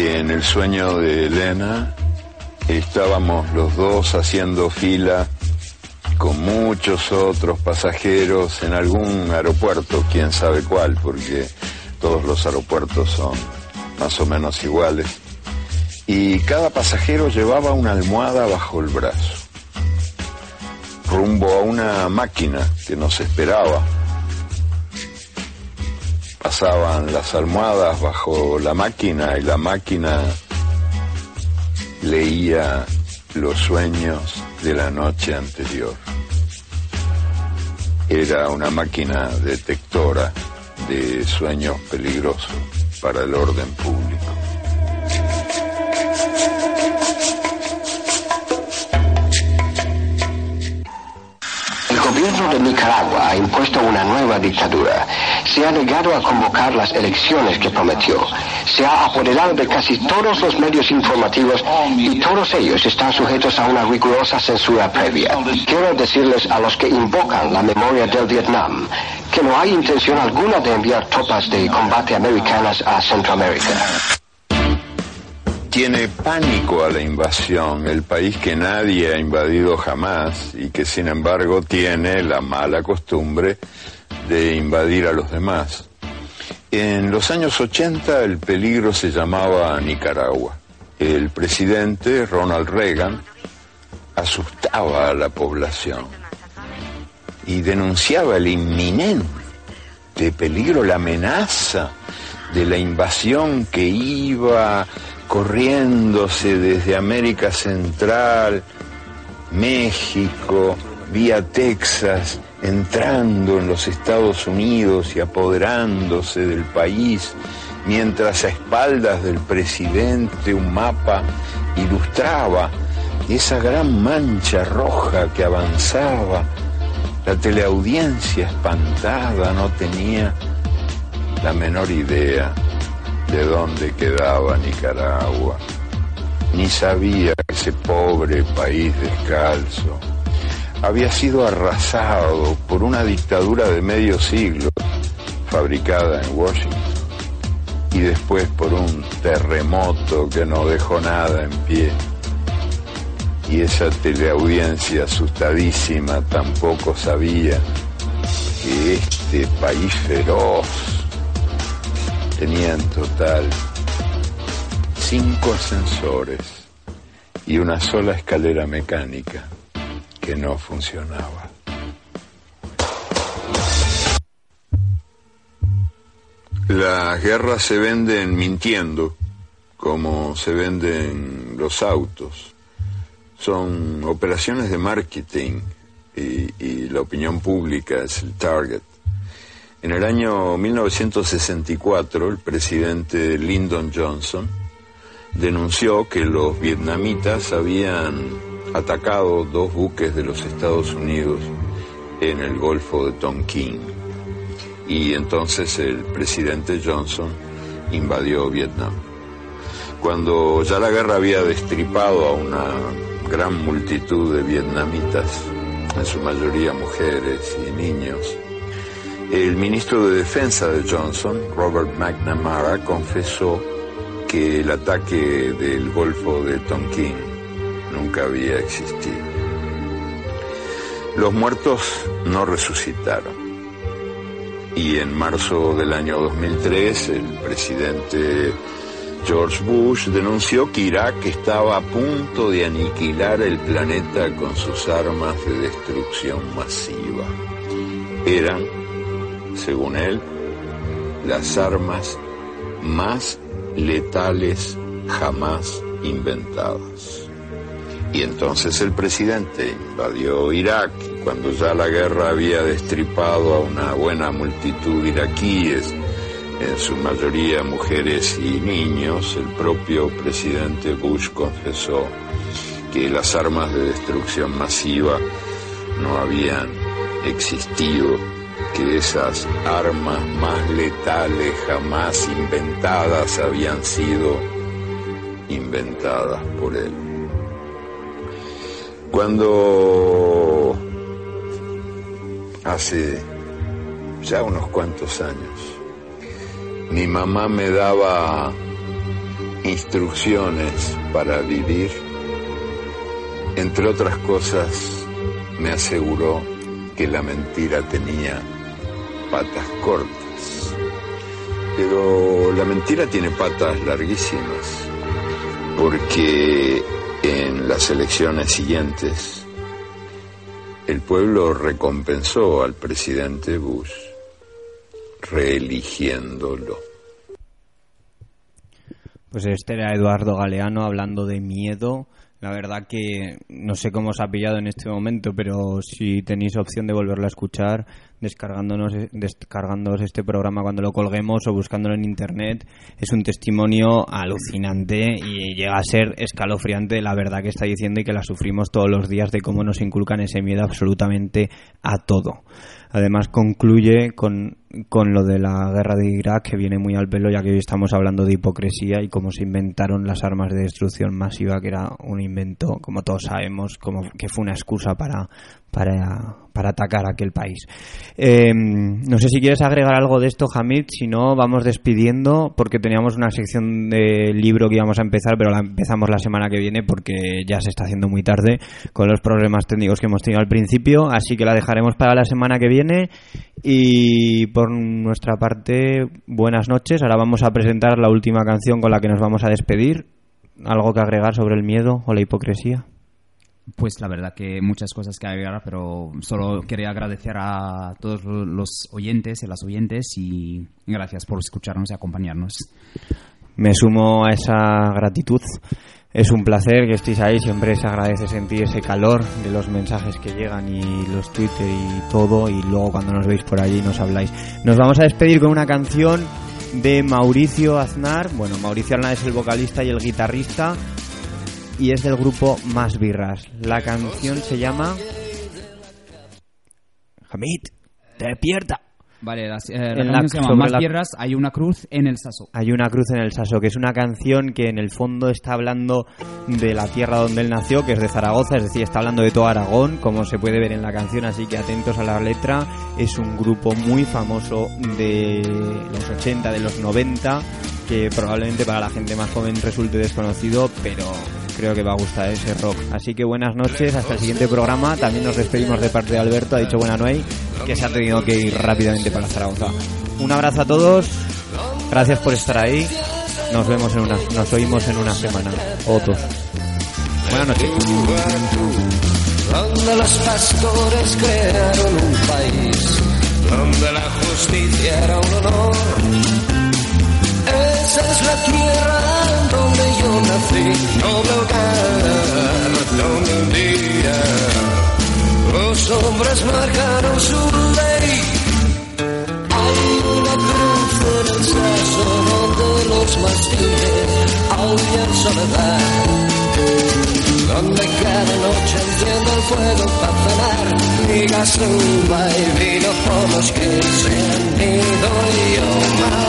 En el sueño de Elena estábamos los dos haciendo fila con muchos otros pasajeros en algún aeropuerto, quién sabe cuál, porque todos los aeropuertos son más o menos iguales. Y cada pasajero llevaba una almohada bajo el brazo, rumbo a una máquina que nos esperaba pasaban las almohadas bajo la máquina y la máquina leía los sueños de la noche anterior. Era una máquina detectora de sueños peligrosos para el orden público. El gobierno de Nicaragua ha impuesto una nueva dictadura. Se ha negado a convocar las elecciones que prometió. Se ha apoderado de casi todos los medios informativos y todos ellos están sujetos a una rigurosa censura previa. Quiero decirles a los que invocan la memoria del Vietnam que no hay intención alguna de enviar tropas de combate americanas a Centroamérica. Tiene pánico a la invasión, el país que nadie ha invadido jamás y que sin embargo tiene la mala costumbre de invadir a los demás. En los años 80 el peligro se llamaba Nicaragua. El presidente Ronald Reagan asustaba a la población y denunciaba el inminente peligro, la amenaza de la invasión que iba corriéndose desde América Central, México, vía Texas, entrando en los Estados Unidos y apoderándose del país, mientras a espaldas del presidente un mapa ilustraba esa gran mancha roja que avanzaba. La teleaudiencia espantada no tenía la menor idea de dónde quedaba Nicaragua, ni sabía ese pobre país descalzo había sido arrasado por una dictadura de medio siglo, fabricada en Washington, y después por un terremoto que no dejó nada en pie. Y esa teleaudiencia asustadísima tampoco sabía que este país feroz tenía en total cinco ascensores y una sola escalera mecánica que no funcionaba. Las guerras se venden mintiendo, como se venden los autos. Son operaciones de marketing y, y la opinión pública es el target. En el año 1964, el presidente Lyndon Johnson denunció que los vietnamitas habían atacado dos buques de los Estados Unidos en el Golfo de Tonkin. Y entonces el presidente Johnson invadió Vietnam. Cuando ya la guerra había destripado a una gran multitud de vietnamitas, en su mayoría mujeres y niños, el ministro de Defensa de Johnson, Robert McNamara, confesó que el ataque del Golfo de Tonkin nunca había existido. Los muertos no resucitaron. Y en marzo del año 2003, el presidente George Bush denunció que Irak estaba a punto de aniquilar el planeta con sus armas de destrucción masiva. Eran, según él, las armas más letales jamás inventadas. Y entonces el presidente invadió Irak cuando ya la guerra había destripado a una buena multitud de iraquíes, en su mayoría mujeres y niños, el propio presidente Bush confesó que las armas de destrucción masiva no habían existido, que esas armas más letales jamás inventadas habían sido inventadas por él. Cuando hace ya unos cuantos años mi mamá me daba instrucciones para vivir, entre otras cosas me aseguró que la mentira tenía patas cortas. Pero la mentira tiene patas larguísimas, porque en las elecciones siguientes el pueblo recompensó al presidente Bush reeligiéndolo. Pues este era Eduardo Galeano hablando de miedo. La verdad que no sé cómo os ha pillado en este momento, pero si tenéis opción de volverlo a escuchar, descargándonos, descargándonos este programa cuando lo colguemos o buscándolo en internet, es un testimonio alucinante y llega a ser escalofriante la verdad que está diciendo y que la sufrimos todos los días de cómo nos inculcan ese miedo absolutamente a todo. Además concluye con, con lo de la guerra de Irak, que viene muy al pelo, ya que hoy estamos hablando de hipocresía y cómo se inventaron las armas de destrucción masiva, que era un invento, como todos sabemos, como que fue una excusa para, para, para atacar aquel país. Eh, no sé si quieres agregar algo de esto, Hamid, si no, vamos despidiendo, porque teníamos una sección de libro que íbamos a empezar, pero la empezamos la semana que viene porque ya se está haciendo muy tarde con los problemas técnicos que hemos tenido al principio, así que la dejaremos para la semana que viene. Y nuestra parte, buenas noches. Ahora vamos a presentar la última canción con la que nos vamos a despedir. ¿Algo que agregar sobre el miedo o la hipocresía? Pues la verdad que muchas cosas que agregar, pero solo quería agradecer a todos los oyentes y las oyentes y gracias por escucharnos y acompañarnos. Me sumo a esa gratitud. Es un placer que estéis ahí, siempre se agradece sentir ese calor de los mensajes que llegan y los Twitter y todo y luego cuando nos veis por allí nos habláis. Nos vamos a despedir con una canción de Mauricio Aznar. Bueno, Mauricio Aznar es el vocalista y el guitarrista y es del grupo Más Birras. La canción se llama Hamid, despierta. Vale, la, eh, la la- se llama sobre Más la- tierras, hay una cruz en el saso. Hay una cruz en el saso, que es una canción que en el fondo está hablando de la tierra donde él nació, que es de Zaragoza, es decir, está hablando de todo Aragón, como se puede ver en la canción, así que atentos a la letra. Es un grupo muy famoso de los 80, de los 90, que probablemente para la gente más joven resulte desconocido, pero creo que va a gustar ese rock. Así que buenas noches, hasta el siguiente programa. También nos despedimos de parte de Alberto, ha dicho buena noche, que se ha tenido que ir rápidamente para Zaragoza. Un abrazo a todos, gracias por estar ahí. Nos vemos en una, nos oímos en una semana. Otros. Buenas noches. Esa es la tierra donde yo nací, noble hogar, donde un día los hombres marcaron su ley. Hay una cruz en el saso donde los mastines aullan soledad. Donde cada noche enciendo el fuego para cenar. Mi gasumba y vino por los que se han ido y yo maldigo